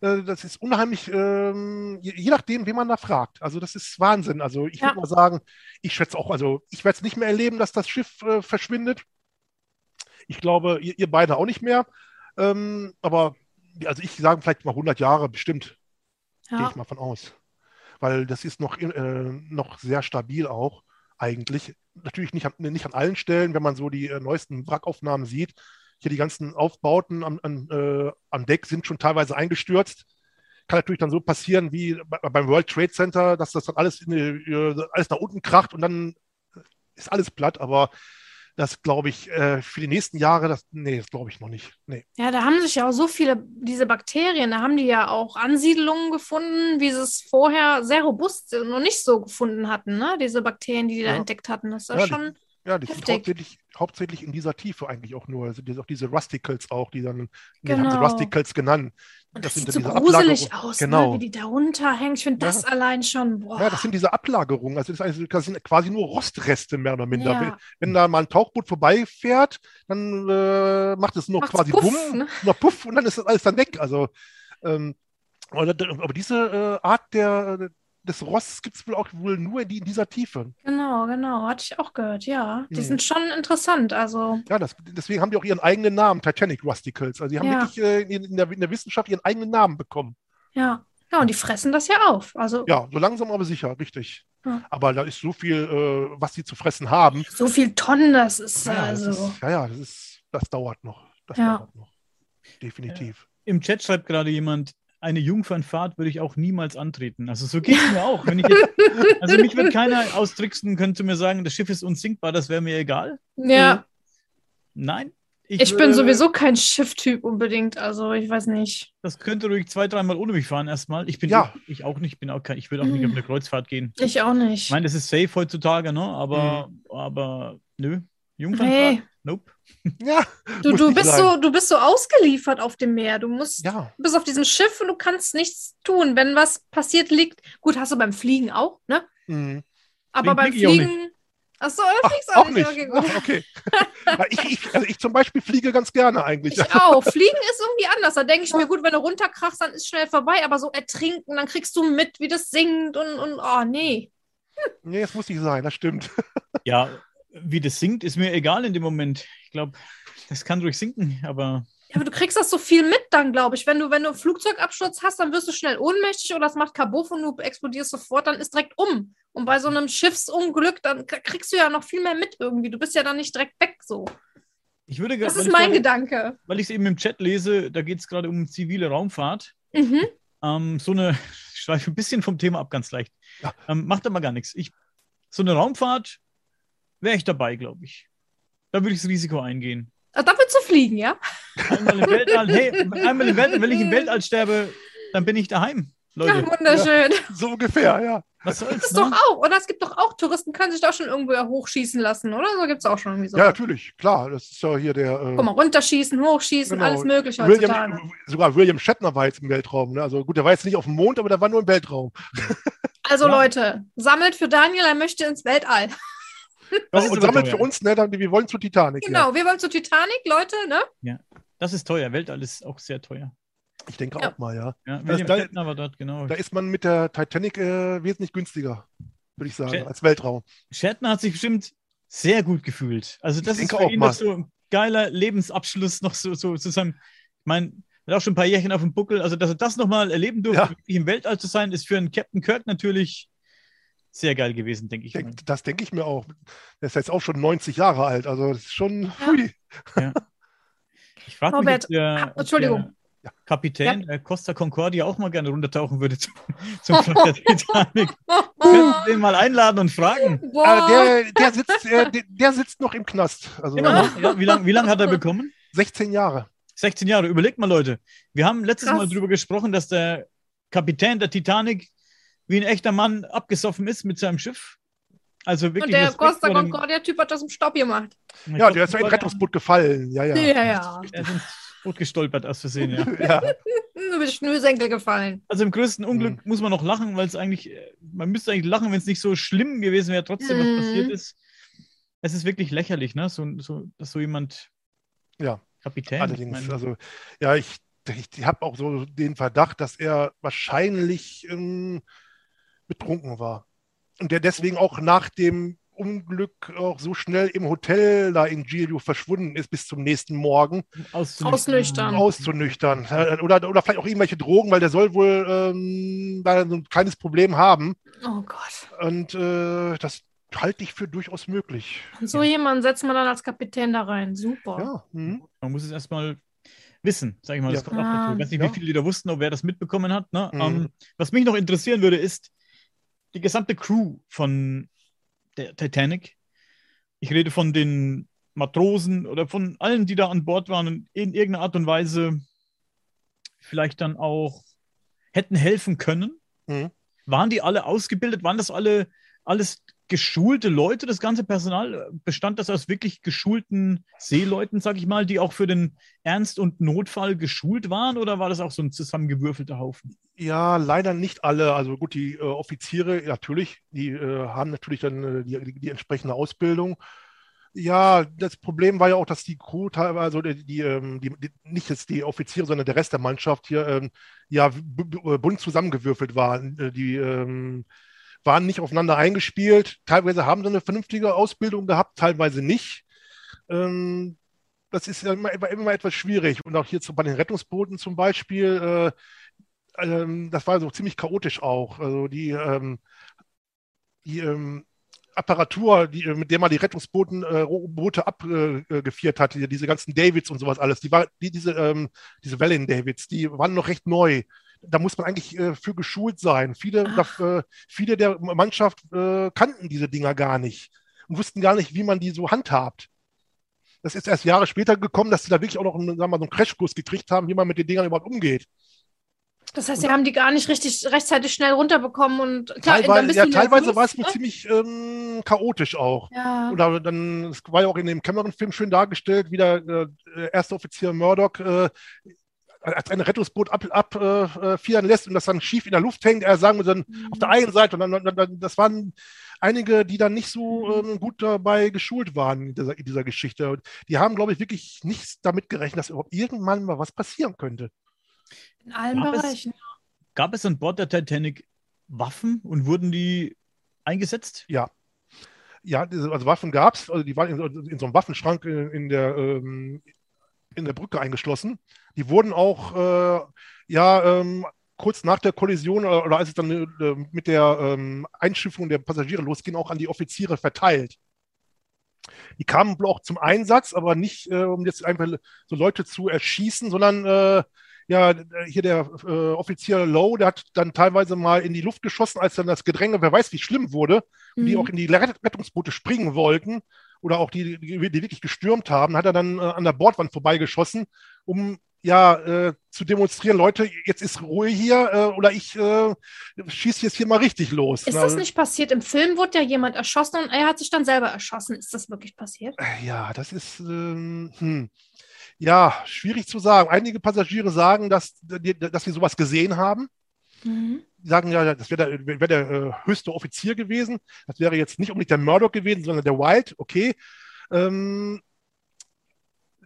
das ist unheimlich, ähm, je, je, nachdem, wen man da fragt. Also das ist Wahnsinn. Also ich ja. würde mal sagen, ich schätze auch, also ich werde es nicht mehr erleben, dass das Schiff äh, verschwindet. Ich glaube, ihr, ihr, beide auch nicht mehr. Ähm, aber also ich sage vielleicht mal 100 Jahre bestimmt. Ja. Gehe ich mal von aus weil das ist noch, äh, noch sehr stabil auch eigentlich. Natürlich nicht an, nicht an allen Stellen, wenn man so die äh, neuesten Wrackaufnahmen sieht. Hier die ganzen Aufbauten am, an, äh, am Deck sind schon teilweise eingestürzt. Kann natürlich dann so passieren wie beim World Trade Center, dass das dann alles, in, äh, alles nach unten kracht und dann ist alles platt, aber das glaube ich äh, für die nächsten Jahre, das, nee, das glaube ich noch nicht. Nee. Ja, da haben sich ja auch so viele, diese Bakterien, da haben die ja auch Ansiedlungen gefunden, wie sie es vorher sehr robust noch nicht so gefunden hatten, ne? Diese Bakterien, die die ja. da entdeckt hatten. Das ist ja, schon. Die, ja, die heftig. sind hauptsächlich, hauptsächlich in dieser Tiefe eigentlich auch nur. Also auch diese Rusticles auch, die dann, die genau. haben sie genau. Rusticles genannt. Und das, das sieht so gruselig aus, ne, genau. ne? wie die da runterhängen. Ich finde das ja. allein schon. Boah. Ja, das sind diese Ablagerungen. Also das, also das, sind quasi nur Rostreste mehr oder minder. Ja. Wenn da mal ein Tauchboot vorbeifährt, dann äh, macht es nur Macht's quasi Puff, Bumm, ne? nur Puff und dann ist das alles dann weg. Also ähm, aber, aber diese äh, Art der, des Rosts gibt es wohl auch wohl nur in, die, in, dieser Tiefe. Genau, genau. Hatte ich auch gehört, ja. Die hm. sind schon interessant. Also. Ja, das, deswegen haben die auch ihren eigenen Namen, Titanic Rusticles. Also die haben ja. wirklich äh, in, in, der, in, der, Wissenschaft ihren eigenen Namen bekommen. Ja. Ja, und die fressen das ja auf. Also. Ja, so langsam aber sicher, richtig. Ja. Aber da ist so viel, äh, was sie zu fressen haben. So viel Tonnen, das ist ja, also. Das ist, ja, ja, das, ist, das dauert noch. Das ja. dauert noch. Definitiv. Im Chat schreibt gerade jemand, eine Jungfernfahrt würde ich auch niemals antreten. Also so geht es mir auch. Wenn ich jetzt, also mich wird keiner austricksen, könnte mir sagen, das Schiff ist unsinkbar, das wäre mir egal. Ja. Äh, nein. Ich, ich bin sowieso kein Schifftyp unbedingt, also ich weiß nicht. Das könnte ruhig zwei, dreimal ohne mich fahren erstmal. Ich bin ja. ich, ich auch nicht, bin auch kein, ich will auch nicht auf eine Kreuzfahrt gehen. Ich auch nicht. Ich meine, das ist safe heutzutage, ne? Aber, mhm. aber nö. Jungfernfahrt? Nee. Nope. Ja. Du, du, bist so, du bist so ausgeliefert auf dem Meer. Du musst, ja. du bist auf diesem Schiff und du kannst nichts tun. Wenn was passiert liegt, gut, hast du beim Fliegen auch, ne? Mhm. Aber beim Fliegen. Achso, Ach, fliegst auch nicht. Okay, Ach, okay. ich, ich, also ich zum Beispiel fliege ganz gerne eigentlich. Ich auch. Fliegen ist irgendwie anders. Da denke ich mir, gut, wenn du runterkrachst, dann ist schnell vorbei. Aber so ertrinken, dann kriegst du mit, wie das singt und, und oh, nee. Hm. Nee, das muss nicht sein, das stimmt. Ja, wie das sinkt, ist mir egal in dem Moment. Ich glaube, das kann ruhig sinken, aber. Ja, aber du kriegst das so viel mit dann, glaube ich. Wenn du, wenn du einen Flugzeugabsturz hast, dann wirst du schnell ohnmächtig oder es macht Kabuff und du explodierst sofort, dann ist direkt um. Und bei so einem Schiffsunglück, dann kriegst du ja noch viel mehr mit irgendwie. Du bist ja dann nicht direkt weg so. Ich würde, das ist mein grade, Gedanke. Weil ich es eben im Chat lese, da geht es gerade um zivile Raumfahrt. Mhm. Ähm, so eine, ich schweife ein bisschen vom Thema ab, ganz leicht. Ja. Ähm, macht aber gar nichts. Ich, so eine Raumfahrt wäre ich dabei, glaube ich. Da würde ich das Risiko eingehen. Ach, da würdest du fliegen, ja? Einmal im Weltall, hey, einmal im Weltall, wenn ich im Weltall sterbe, dann bin ich daheim. Leute. Ja, wunderschön. Ja, so ungefähr, ja. Was soll's, das ist ne? doch auch, oder? Es gibt doch auch, Touristen können sich da schon irgendwo hochschießen lassen, oder? So gibt es auch schon irgendwie so. Ja, natürlich, klar. Das ist ja hier der. Äh, Guck mal, runterschießen, hochschießen, genau. alles mögliche heutzutage. sogar William Shatner war jetzt im Weltraum. Ne? Also gut, der war jetzt nicht auf dem Mond, aber der war nur im Weltraum. Also ja. Leute, sammelt für Daniel, er möchte ins Weltall. Das und sammelt für uns, ne? Wir wollen zur Titanic. Genau, ja. wir wollen zur Titanic, Leute, ne? Ja, das ist teuer. Weltall ist auch sehr teuer. Ich denke ja. auch mal, ja. ja William da, dort, genau. Da ist man mit der Titanic äh, wesentlich günstiger, würde ich sagen, Shat als Weltraum. Shatner hat sich bestimmt sehr gut gefühlt. Also das ich ist für ihn mal. so ein geiler Lebensabschluss noch so, so zusammen. Ich meine, er hat auch schon ein paar Jährchen auf dem Buckel. Also, dass er das nochmal erleben durfte, ja. im Weltall zu sein, ist für einen Captain Kirk natürlich sehr geil gewesen, denke ich. Denk, das denke ich mir auch. Der ist jetzt auch schon 90 Jahre alt, also das ist schon hui. Ja. Ich frage mich, ob der, ob Entschuldigung. Der Kapitän ja. der Costa Concordia auch mal gerne runtertauchen würde zum, zum der Titanic. Können Sie den mal einladen und fragen? Also der, der, sitzt, äh, der, der, sitzt noch im Knast. Also, ja, wie lange wie lang hat er bekommen? 16 Jahre. 16 Jahre. Überlegt mal, Leute. Wir haben letztes Krass. Mal darüber gesprochen, dass der Kapitän der Titanic wie ein echter Mann abgesoffen ist mit seinem Schiff. Also wirklich. Und der Costa Concordia-Typ hat das im Staub gemacht. Ja, der ist ja in Rettungsboot gefallen. Ja, ja. Ja, ja. Er ist ins Boot gestolpert, aus Versehen, ja. ja. Du bist Schnürsenkel gefallen. Also im größten Unglück mhm. muss man noch lachen, weil es eigentlich, man müsste eigentlich lachen, wenn es nicht so schlimm gewesen wäre, trotzdem, mhm. was passiert ist. Es ist wirklich lächerlich, ne? So, so, dass so jemand ja. Kapitän. Allerdings, also ja, ich, ich habe auch so den Verdacht, dass er wahrscheinlich ähm, betrunken war. Und der deswegen auch nach dem Unglück auch so schnell im Hotel da in Giglio verschwunden ist bis zum nächsten Morgen. Auszunüchtern. Auszunüchtern. Oder, oder vielleicht auch irgendwelche Drogen, weil der soll wohl ähm, da so ein kleines Problem haben. Oh Gott. Und äh, das halte ich für durchaus möglich. Und so jemanden setzt man dann als Kapitän da rein. Super. Ja. Mhm. Man muss es erstmal wissen, sage ich mal. Das ja. kommt auch dazu. Ich weiß nicht, wie viele da wussten, ob wer das mitbekommen hat. Ne? Mhm. Um, ähm, was mich noch interessieren würde, ist die gesamte Crew von der Titanic. Ich rede von den Matrosen oder von allen, die da an Bord waren und in irgendeiner Art und Weise vielleicht dann auch hätten helfen können. Mhm. Waren die alle ausgebildet? Waren das alle alles geschulte Leute, das ganze Personal? Bestand das aus wirklich geschulten Seeleuten, sag ich mal, die auch für den Ernst- und Notfall geschult waren? Oder war das auch so ein zusammengewürfelter Haufen? Ja, leider nicht alle. Also gut, die äh, Offiziere natürlich, die äh, haben natürlich dann äh, die, die, entsprechende Ausbildung. Ja, das Problem war ja auch, dass die Crew teilweise, also die, die, ähm, die, nicht jetzt die Offiziere, sondern der Rest der Mannschaft hier ähm, ja bunt zusammengewürfelt war. Äh, die ähm, waren nicht aufeinander eingespielt. Teilweise haben sie eine vernünftige Ausbildung gehabt, teilweise nicht. Ähm, das ist immer, immer, etwas schwierig. Und auch hier bei den Rettungsbooten zum Beispiel, äh, äh, das war so ziemlich chaotisch auch. Also die, ähm, die ähm, Apparatur, die, mit der man die Rettungsboote äh, abgeführt hat, die, diese ganzen Davids und sowas alles, die war, die, diese, ähm, diese Wellen Davids, die waren noch recht neu. Da muss man eigentlich äh, für geschult sein. Viele, da, äh, viele der Mannschaft äh, kannten diese Dinger gar nicht und wussten gar nicht, wie man die so handhabt. Das ist erst Jahre später gekommen, dass sie da wirklich auch noch einen, sagen wir mal, so einen Crashkurs gekriegt haben, wie man mit den Dingern überhaupt umgeht. Das heißt, sie haben die gar nicht richtig rechtzeitig schnell runterbekommen und klar, teilweise, ja, teilweise war es mir ne? ziemlich ähm, chaotisch auch. Ja. Oder dann, es war ja auch in dem Cameron-Film schön dargestellt, wie der äh, erste Offizier Murdoch äh, als ein Rettungsboot abfedern ab, äh, lässt und das dann schief in der Luft hängt, er sagen wir dann mhm. auf der einen Seite und dann, dann, dann, das waren einige, die dann nicht so mhm. ähm, gut dabei geschult waren in dieser, in dieser Geschichte. Und die haben, glaube ich, wirklich nichts damit gerechnet, dass überhaupt irgendwann mal was passieren könnte. In allen gab Bereichen. Es, gab es an Bord der Titanic Waffen und wurden die eingesetzt? Ja. Ja, also Waffen gab es, also die waren in, in, so einem Waffenschrank in, in der, ähm, in der Brücke eingeschlossen. Die wurden auch, äh, ja, ähm, kurz nach der Kollision oder, oder als es dann äh, mit der ähm, Einschiffung der Passagiere losging, auch an die Offiziere verteilt. Die kamen auch zum Einsatz, aber nicht, äh, um jetzt einfach so Leute zu erschießen, sondern äh, ja, hier der äh, Offizier Lowe, der hat dann teilweise mal in die Luft geschossen, als dann das Gedränge, wer weiß, wie schlimm wurde, mhm. die auch in die Rettungsboote springen wollten oder auch die, die, wirklich gestürmt haben, hat er dann äh, an der Bordwand vorbeigeschossen, um ja, äh, zu demonstrieren, Leute, jetzt ist Ruhe hier äh, oder ich äh, schieße jetzt hier mal richtig los. Ist das nicht passiert? Im Film wurde ja jemand erschossen und er hat sich dann selber erschossen. Ist das wirklich passiert? Äh, ja, das ist, ähm, hm. ja, schwierig zu sagen. Einige Passagiere sagen, dass, dass sie sowas gesehen haben. Mhm. Die sagen ja, das wäre der, wär der äh, höchste Offizier gewesen. Das wäre jetzt nicht unbedingt der Murdoch gewesen, sondern der White. Okay. Ähm,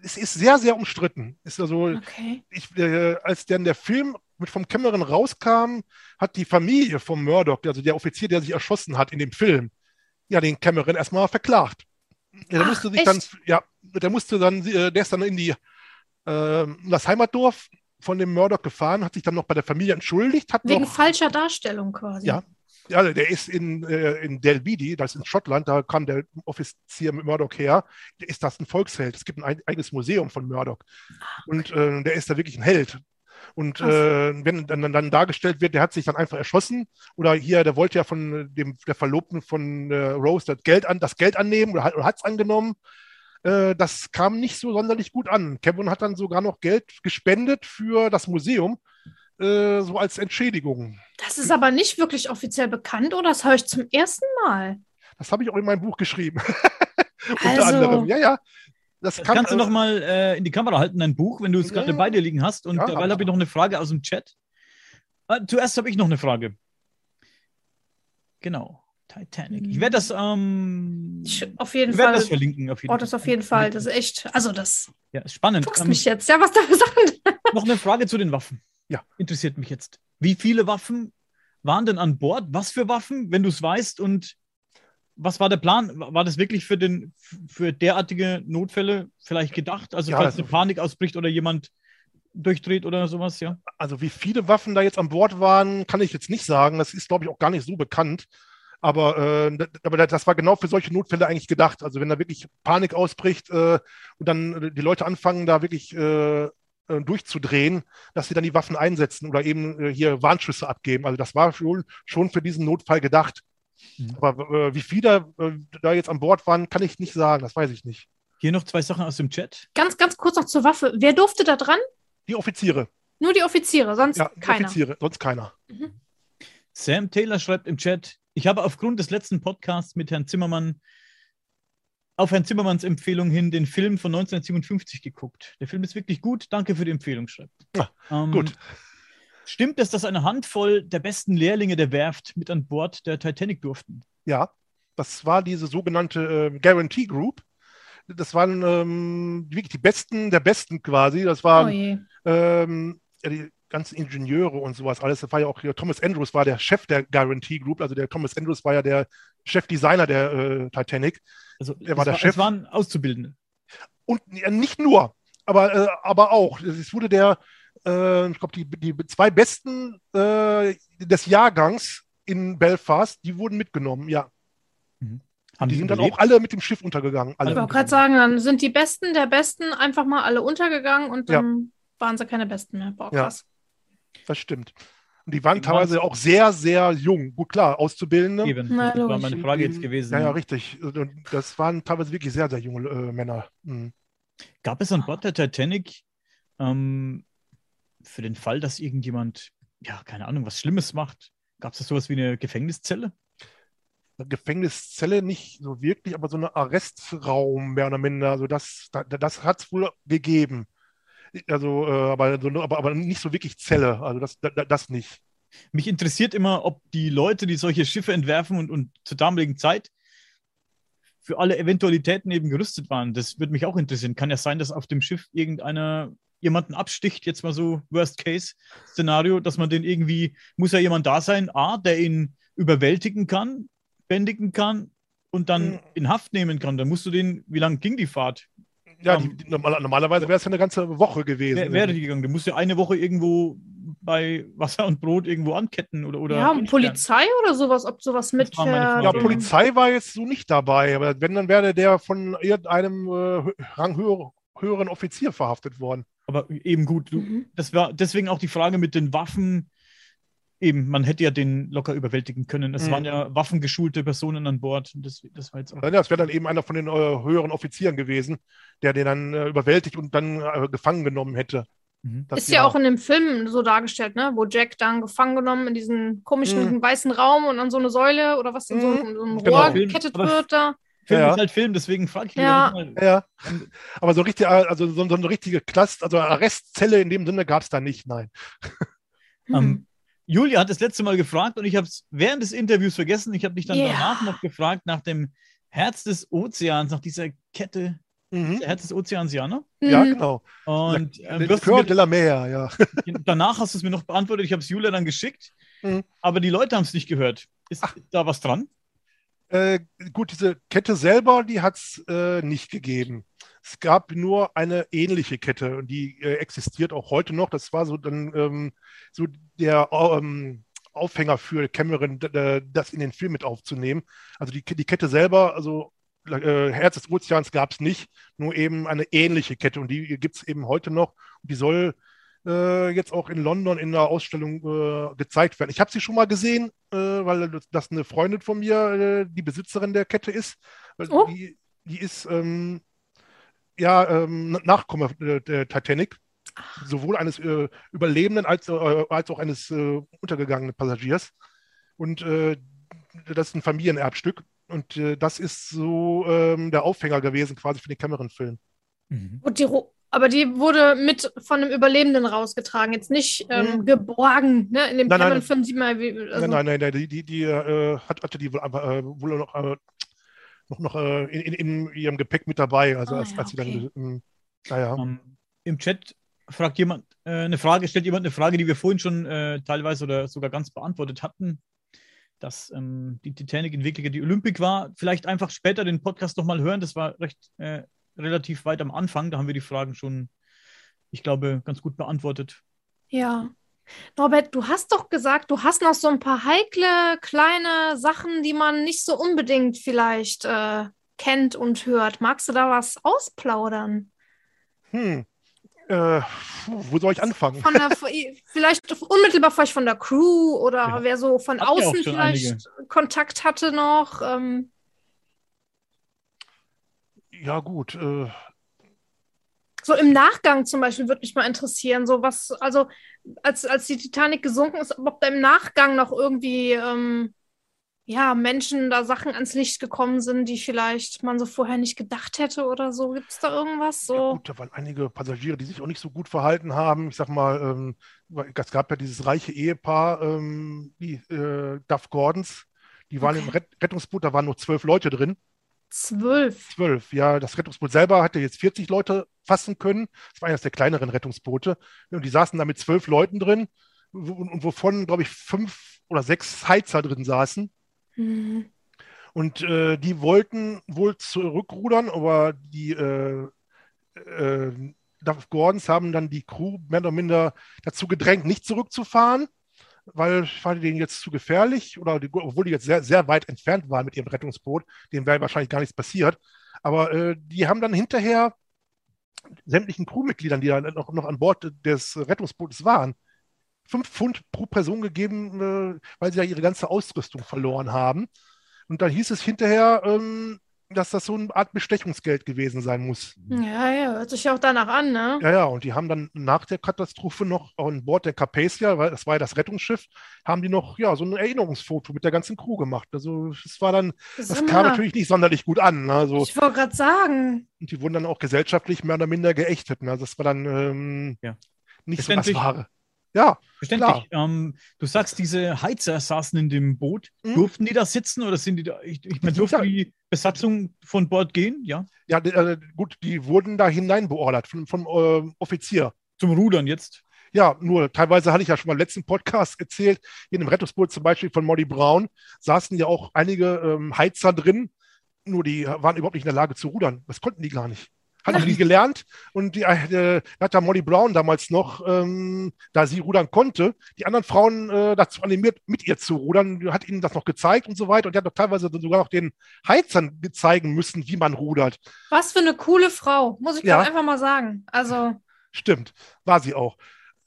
es ist sehr, sehr umstritten. Ist also, okay. ich, äh, als dann der Film mit vom Cameron rauskam, hat die Familie vom Murdoch, also der Offizier, der sich erschossen hat in dem Film, ja, den Cameron erstmal verklagt. Ja, der Ach, musste sich echt? dann, ja, der musste dann, äh, der ist dann in die äh, das Heimatdorf von dem Murdoch gefahren, hat sich dann noch bei der Familie entschuldigt. Hat Wegen noch, falscher Darstellung quasi. Ja, ja, der ist in, äh, in Delvidi, das ist in Schottland, da kam der Offizier mit Murdoch her. Ist das ein Volksheld. Es gibt ein eigenes Museum von Murdoch. Ah, Und äh, der ist da wirklich ein Held. Und äh, wenn dann, dann, dargestellt wird, der hat sich dann einfach erschossen oder hier, der wollte ja von dem, der Verlobten von äh, Rose das Geld, an, das Geld annehmen oder hat es angenommen. Äh, das kam nicht so sonderlich gut an. Kevin hat dann sogar noch Geld gespendet für das Museum, äh, so als Entschädigung. Das ist aber nicht wirklich offiziell bekannt, oder? Das höre ich zum ersten Mal. Das habe ich auch in meinem Buch geschrieben. Unter also, anderem. Ja, ja. Das, das kann, kannst du äh, noch mal äh, in die Kamera halten, dein Buch, wenn du es gerade bei dir liegen hast. Und ja, dabei habe ich noch eine Frage aus dem Chat. Äh, zuerst habe ich noch eine Frage. Genau. Titanic. Ich werde das ähm, auf jeden Fall. das verlinken. Auf jeden oh, das auf jeden Fall. Das ist echt. Also das. Ja, ist spannend. Fuchst ähm, mich jetzt. Ja, was da sagen? Noch eine Frage zu den Waffen. Ja. Interessiert mich jetzt. Wie viele Waffen waren denn an Bord? Was für Waffen, wenn du es weißt? Und was war der Plan? War das wirklich für, den, für derartige Notfälle vielleicht gedacht? Also, ja, falls also, eine Panik ausbricht oder jemand durchdreht oder sowas, ja? Also, wie viele Waffen da jetzt an Bord waren, kann ich jetzt nicht sagen. Das ist, glaube ich, auch gar nicht so bekannt. Aber, äh, aber das war genau für solche Notfälle eigentlich gedacht. Also wenn da wirklich Panik ausbricht äh, und dann die Leute anfangen, da wirklich äh, äh durchzudrehen, dass sie dann die Waffen einsetzen oder eben äh, hier Warnschüsse abgeben. Also das war schon, schon für diesen Notfall gedacht. Mhm. Aber äh, wie viele da jetzt an Bord waren, kann ich nicht sagen. Das weiß ich nicht. Hier noch zwei Sachen aus dem Chat. Ganz, ganz kurz noch zur Waffe. Wer durfte da dran? Die Offiziere. Nur die Offiziere, sonst ja, keiner. Offiziere, sonst keiner. Mhm. Sam Taylor schreibt im Chat, ich habe aufgrund des letzten Podcasts mit Herrn Zimmermann auf Herrn Zimmermanns Empfehlung hin den Film von 1957 geguckt. Der Film ist wirklich gut. Danke für die Empfehlung, schreibt. Ah, ähm, gut. Stimmt es, dass eine Handvoll der besten Lehrlinge der Werft mit an Bord der Titanic durften? Ja, das war diese sogenannte äh, Guarantee Group. Das waren ähm, wirklich die Besten der Besten quasi. Das waren oh ähm, ja, die ganzen Ingenieure und sowas alles. Das war ja auch hier, Thomas Andrews war der Chef der Guarantee Group. Also der Thomas Andrews war ja der Chefdesigner der äh, Titanic. Also er war der war, Chef. Es waren Auszubildende. Und ja, nicht nur, aber, äh, aber auch. Es wurde der, äh, ich glaube, die, die zwei Besten äh, des Jahrgangs in Belfast, die wurden mitgenommen, ja. Mhm. Haben die, die sind dann auch alle mit dem Schiff untergegangen. Alle ich wollte gerade sagen, dann sind die Besten der Besten einfach mal alle untergegangen und dann ja. waren sie keine Besten mehr. Boah, krass. Ja, das stimmt. Und die waren teilweise auch sehr, sehr jung. Gut, klar, Auszubildende. Eben, das war meine Frage jetzt gewesen. Ja, ja, richtig. Und das waren teilweise wirklich sehr, sehr junge äh, Männer. Mhm. Gab es an Bord der Titanic ähm, für den Fall, dass irgendjemand, ja, keine Ahnung, was Schlimmes macht, gab es sowas wie eine Gefängniszelle? Eine Gefängniszelle nicht so wirklich, aber so ein Arrestraum mehr oder minder. Also das, das, das hat es wohl gegeben. Also, äh, aber, so, aber, aber nicht so wirklich Zelle. Also das, das, das nicht. Mich interessiert immer, ob die Leute, die solche Schiffe entwerfen und, und zur damaligen Zeit für alle Eventualitäten eben gerüstet waren. Das würde mich auch interessieren. Kann ja sein, dass auf dem Schiff irgendeiner jemanden absticht, jetzt mal so Worst-Case-Szenario, dass man den irgendwie, muss ja jemand da sein, A, der ihn überwältigen kann, bändigen kann und dann mhm. in Haft nehmen kann. Dann musst du den, wie lange ging die Fahrt? Ja, die, die, normalerweise wäre es ja eine ganze Woche gewesen. Wäre wär die gegangen. Du musst ja eine Woche irgendwo bei Wasser und Brot irgendwo anketten oder. oder ja, Polizei oder sowas, ob sowas mit. Ja, Polizei war jetzt so nicht dabei, aber wenn, dann wäre der von irgendeinem äh, ranghöheren Offizier verhaftet worden. Aber eben gut, du, mhm. das war deswegen auch die Frage mit den Waffen. Eben, man hätte ja den locker überwältigen können. Es mhm. waren ja waffengeschulte Personen an Bord. Das, das war jetzt auch. Ja, das wäre dann eben einer von den äh, höheren Offizieren gewesen, der den dann äh, überwältigt und dann äh, gefangen genommen hätte. Mhm. Ist ja auch in dem Film so dargestellt, ne? wo Jack dann gefangen genommen in diesen komischen mhm. weißen Raum und an so eine Säule oder was in so, mhm. so einem genau. Rohr gekettet wird da. Film ja. ist halt Film, deswegen frage ich mich. Ja. ja. Aber so richtig, also so, so eine richtige Klasse, also Arrestzelle in dem Sinne gab es da nicht, nein. Um, ähm, Julia hat das letzte Mal gefragt und ich habe es während des Interviews vergessen. Ich habe mich dann yeah. danach noch gefragt nach dem Herz des Ozeans, nach dieser Kette. Mhm. Herz des Ozeans, ja, ne? Ja, genau. Und äh, Cœur de la Mer, ja. danach hast du es mir noch beantwortet. Ich habe es Julia dann geschickt, mhm. aber die Leute haben es nicht gehört. Ist Ach. da was dran? Äh, gut, diese Kette selber, die hat es äh, nicht gegeben. Es gab nur eine ähnliche Kette und die äh, existiert auch heute noch. Das war so dann ähm, so der ähm, Aufhänger für Cameron, das in den Film mit aufzunehmen. Also die, die Kette selber, also äh, Herz des Ozeans gab es nicht, nur eben eine ähnliche Kette und die gibt es eben heute noch. Und die soll äh, jetzt auch in London in einer Ausstellung äh, gezeigt werden. Ich habe sie schon mal gesehen, äh, weil das eine Freundin von mir äh, die Besitzerin der Kette ist. Oh. Die, die, ist ähm, ja ähm, Nachkomme der Titanic, sowohl eines äh, Überlebenden als, äh, als auch eines untergegangenen Passagiers. Und das ist ein Familienerbstück. Und das ist so ähm, der Aufhänger gewesen quasi für den Cameron-Film. Mhm. Und die, aber die wurde mit von einem Überlebenden rausgetragen, jetzt nicht ähm, mhm. geborgen, ne? In dem nein, nein, Film sieht man wie. Also nein, nein, nein, die, die, die äh, hat, hatte die wohl, äh, wohl noch, äh, noch, noch äh, in, in, ihrem Gepäck mit dabei, also ah, als, ja, als sie okay. dann. Naja. Um, Im Chat fragt jemand äh, eine Frage, stellt jemand eine Frage, die wir vorhin schon äh, teilweise oder sogar ganz beantwortet hatten, dass ähm, die Titanic in Wirklichkeit die Olympic war. Vielleicht einfach später den Podcast nochmal hören, das war recht relativ weit am Anfang. Da haben wir die Fragen schon, ich glaube, ganz gut beantwortet. Ja. Norbert, du hast doch gesagt, du hast noch so ein paar heikle kleine Sachen, die man nicht so unbedingt vielleicht äh, kennt und hört. Magst du da was ausplaudern? Hm. Äh, wo soll ich anfangen? Der, vielleicht unmittelbar vielleicht von der Crew oder ja. wer so von Hat außen vielleicht einige. Kontakt hatte noch. Ähm. Ja, gut. Äh, so im Nachgang zum Beispiel würde mich mal interessieren, so was, also als, als die Titanic gesunken ist, ob da im Nachgang noch irgendwie ähm, ja, Menschen da Sachen ans Licht gekommen sind, die vielleicht man so vorher nicht gedacht hätte oder so. Gibt es da irgendwas? So? Ja, gut, da waren einige Passagiere, die sich auch nicht so gut verhalten haben. Ich sag mal, ähm, es gab ja dieses reiche Ehepaar, ähm, die äh, Duff Gordons, die waren okay. im Ret Rettungsboot, da waren nur zwölf Leute drin. Zwölf. Zwölf, ja. Das Rettungsboot selber hatte jetzt 40 Leute fassen können. Das war eines der kleineren Rettungsboote. Und die saßen da mit zwölf Leuten drin und wovon, glaube ich, fünf oder sechs Heizer drin saßen. Mhm. Und äh, die wollten wohl zurückrudern, aber die äh, äh, Duff Gordons haben dann die Crew mehr oder minder dazu gedrängt, nicht zurückzufahren weil war denen jetzt zu gefährlich oder die, obwohl die jetzt sehr, sehr weit entfernt waren mit ihrem Rettungsboot, denen wäre wahrscheinlich gar nichts passiert. Aber äh, die haben dann hinterher sämtlichen Crewmitgliedern, die dann noch, noch an Bord des Rettungsbootes waren, fünf Pfund pro Person gegeben, äh, weil sie ja ihre ganze Ausrüstung verloren haben. Und dann hieß es hinterher, ähm, dass das so eine Art Bestechungsgeld gewesen sein muss. Ja, ja, hört sich auch danach an, ne? Ja, ja, und die haben dann nach der Katastrophe noch an Bord der Carpathia, weil das war ja das Rettungsschiff, haben die noch, ja, so ein Erinnerungsfoto mit der ganzen Crew gemacht. Also es war dann, das, das kam natürlich nicht sonderlich gut an. Ne? Also, ich wollte gerade sagen. Und die wurden dann auch gesellschaftlich mehr oder minder geächtet. Ne? Also das war dann ähm, ja. nicht so das Wahre. Ja, verständlich. Ähm, du sagst, diese Heizer saßen in dem Boot. Mhm. Durften die da sitzen oder sind die da? Ich, ich meine, durfte die Besatzung von Bord gehen? Ja. Ja, äh, gut, die wurden da hinein beordert vom, vom äh, Offizier. Zum Rudern jetzt? Ja, nur teilweise hatte ich ja schon mal im letzten Podcast erzählt, in dem Rettungsboot zum Beispiel von Molly Brown saßen ja auch einige ähm, Heizer drin, nur die waren überhaupt nicht in der Lage zu rudern. Das konnten die gar nicht. Hatten die gelernt und die äh, hat da Molly Brown damals noch, ähm, da sie rudern konnte, die anderen Frauen äh, dazu animiert, mit ihr zu rudern, hat ihnen das noch gezeigt und so weiter und die hat doch teilweise sogar noch den Heizern zeigen müssen, wie man rudert. Was für eine coole Frau, muss ich ja. einfach mal sagen. Also. Stimmt, war sie auch.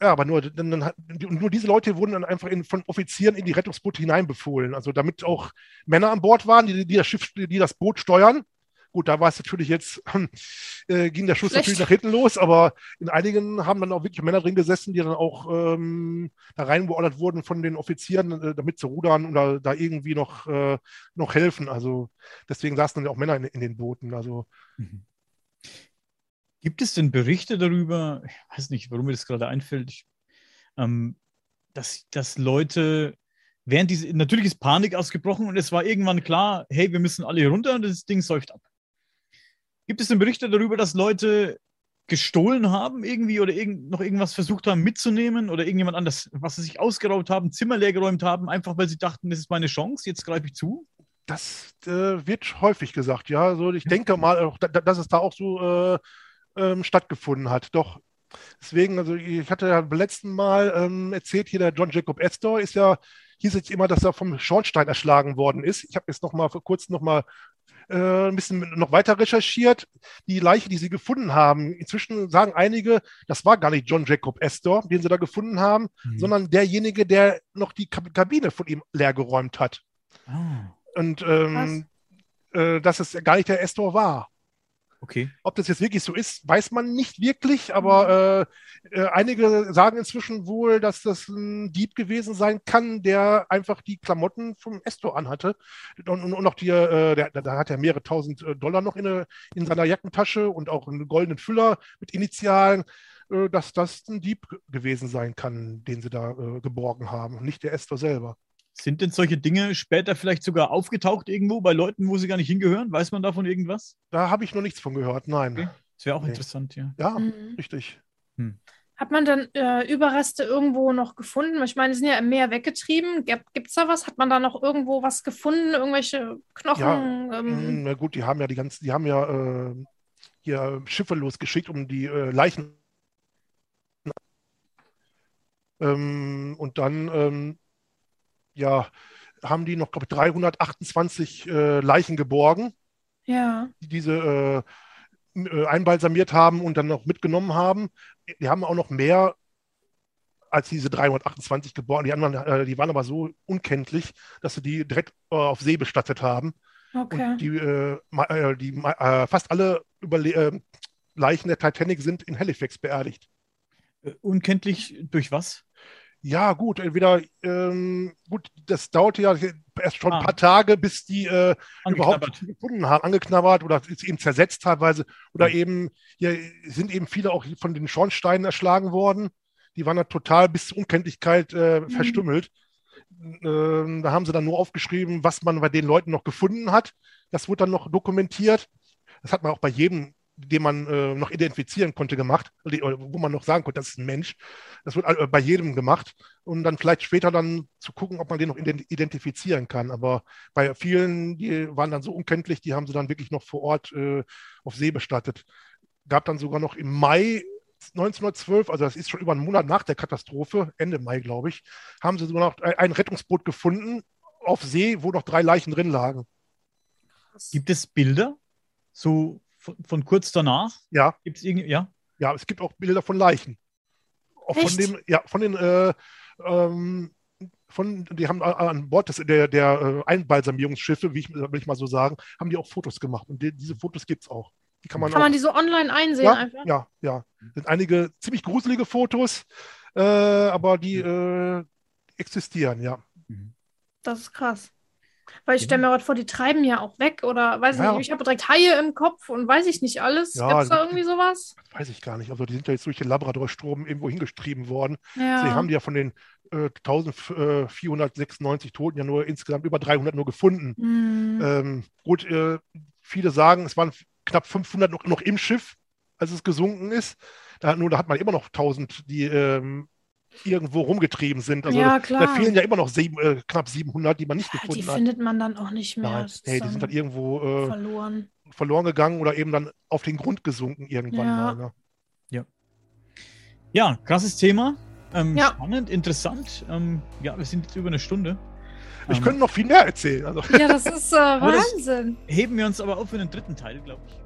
Ja, aber nur, dann, dann, nur diese Leute wurden dann einfach in, von Offizieren in die Rettungsboote hineinbefohlen. Also damit auch Männer an Bord waren, die, die das Schiff, die das Boot steuern Gut, da war es natürlich jetzt, äh, ging der Schuss Schlecht. natürlich nach hinten los, aber in einigen haben dann auch wirklich Männer drin gesessen, die dann auch ähm, da reinbeordert wurden von den Offizieren, äh, damit zu rudern oder da irgendwie noch, äh, noch helfen. Also deswegen saßen dann auch Männer in, in den Booten. Also. Mhm. Gibt es denn Berichte darüber, ich weiß nicht, warum mir das gerade einfällt, ich, ähm, dass, dass Leute während diese, natürlich ist Panik ausgebrochen und es war irgendwann klar, hey, wir müssen alle hier runter und das Ding säuft ab. Gibt es denn Berichte darüber, dass Leute gestohlen haben irgendwie oder irgend, noch irgendwas versucht haben mitzunehmen oder irgendjemand anders, was sie sich ausgeraubt haben, Zimmer leergeräumt haben, einfach weil sie dachten, das ist meine Chance, jetzt greife ich zu? Das äh, wird häufig gesagt, ja. Also ich denke mal, auch, dass es da auch so äh, ähm, stattgefunden hat. Doch deswegen, also ich hatte ja beim letzten Mal ähm, erzählt, hier der John Jacob Astor ist ja, hieß jetzt immer, dass er vom Schornstein erschlagen worden ist. Ich habe jetzt noch mal vor kurzem noch mal äh, ein bisschen noch weiter recherchiert. Die Leiche, die sie gefunden haben, inzwischen sagen einige, das war gar nicht John Jacob Astor, den sie da gefunden haben, mhm. sondern derjenige, der noch die Kabine von ihm leergeräumt hat. Oh. Und ähm, äh, dass es gar nicht der Astor war. Okay. Ob das jetzt wirklich so ist, weiß man nicht wirklich, aber mhm. äh, äh, einige sagen inzwischen wohl, dass das ein Dieb gewesen sein kann, der einfach die Klamotten vom Esto anhatte. Und, und, und auch die, äh, der, da hat er mehrere tausend äh, Dollar noch in, in seiner Jackentasche und auch einen goldenen Füller mit Initialen, äh, dass das ein Dieb gewesen sein kann, den sie da äh, geborgen haben, nicht der Esto selber. Sind denn solche Dinge später vielleicht sogar aufgetaucht irgendwo bei Leuten, wo sie gar nicht hingehören? Weiß man davon irgendwas? Da habe ich noch nichts von gehört, nein. Okay. Das wäre auch nee. interessant, ja. Ja, mhm. richtig. Hm. Hat man dann äh, Überreste irgendwo noch gefunden? Ich meine, die sind ja im Meer weggetrieben. Gibt es da was? Hat man da noch irgendwo was gefunden? Irgendwelche Knochen? Ja, ähm? Hm, na gut, die haben ja die ganzen, die haben ja äh, hier Schiffe losgeschickt, um die äh, Leichen Ähm, und dann, ähm, ja, haben die noch, glaube ich, 328 äh, Leichen geborgen, Ja. die diese äh, äh, einbalsamiert haben und dann noch mitgenommen haben. Die haben auch noch mehr als diese 328 geborgen. Die anderen, äh, die waren aber so unkenntlich, dass sie die direkt äh, auf See bestattet haben. Okay. Und die, äh, die äh, fast alle Überle äh, Leichen der Titanic sind in Halifax beerdigt. Unkenntlich durch was? Ja, gut, entweder, ähm, gut, das dauerte ja erst schon Ah. ein paar Tage, bis die äh, überhaupt gefunden haben, angeknabbert oder ist eben zersetzt teilweise. Oder Mhm. eben, hier sind eben viele auch von den Schornsteinen erschlagen worden. Die waren dann total bis zur Unkenntlichkeit äh, verstümmelt. Ähm, da haben sie dann nur aufgeschrieben, was man bei den Leuten noch gefunden hat. Das wurde dann noch dokumentiert. Das hat man auch bei jedem, den man äh, noch identifizieren konnte, gemacht, wo man noch sagen konnte, das ist ein Mensch. Das wird äh, bei jedem gemacht, um dann vielleicht später dann zu gucken, ob man den noch ident- identifizieren kann. Aber bei vielen, die waren dann so unkenntlich, die haben sie dann wirklich noch vor Ort äh, auf See bestattet. Gab dann sogar noch im Mai 1912, also das ist schon über einen Monat nach der Katastrophe, Ende Mai, glaube ich, haben sie sogar noch ein ein Rettungsboot gefunden auf See, wo noch drei Leichen drin lagen. Gibt es Bilder? So von, von kurz danach? Ja, Gibt es irgendwie, ja? ja, es gibt auch Bilder von Leichen. Auch von Echt? dem, ja, von den, äh, ähm, von, die haben an Bord des, der, der äh, Einbalsamierungsschiffe, wie ich, will ich mal so sagen, haben die auch Fotos gemacht. Und die, diese Fotos gibt es auch. Die kann man Kann auch, man die so online einsehen ja, einfach? ja, ja. Sind einige ziemlich gruselige Fotos, äh, aber die äh, existieren, ja. Das ist krass. Weil ich stelle mir gerade vor, die treiben ja auch weg oder weiß Ja. nicht, ich habe direkt Haie im Kopf und weiß ich nicht alles. Ja, Gibt es da irgendwie sowas? Weiß ich gar nicht. Also die sind ja jetzt durch den Labradorstrom irgendwo hingestrieben worden. Ja. Sie haben die ja von den äh, 1496 Toten ja nur insgesamt über 300 nur gefunden. Hm. Ähm, gut, äh, viele sagen, es waren knapp 500 noch, noch im Schiff, als es gesunken ist. Da, nur da hat man immer noch 1000, die ähm, irgendwo rumgetrieben sind. Also Ja, da klar. fehlen ja immer noch sieben, äh, knapp 700, die man nicht die gefunden hat. findet man dann auch nicht mehr. Nein, Das nee, die sind dann irgendwo äh, verloren. verloren gegangen oder eben dann auf den Grund gesunken irgendwann Ja. mal. Ne? Ja, krasses Thema. Ähm, Ja. Spannend, interessant. Ähm, ja, wir sind jetzt über eine Stunde. Ich Ähm, könnte noch viel mehr erzählen. Also, Ja, das ist äh, das- Wahnsinn. heben wir uns aber auf für den dritten Teil, glaube ich.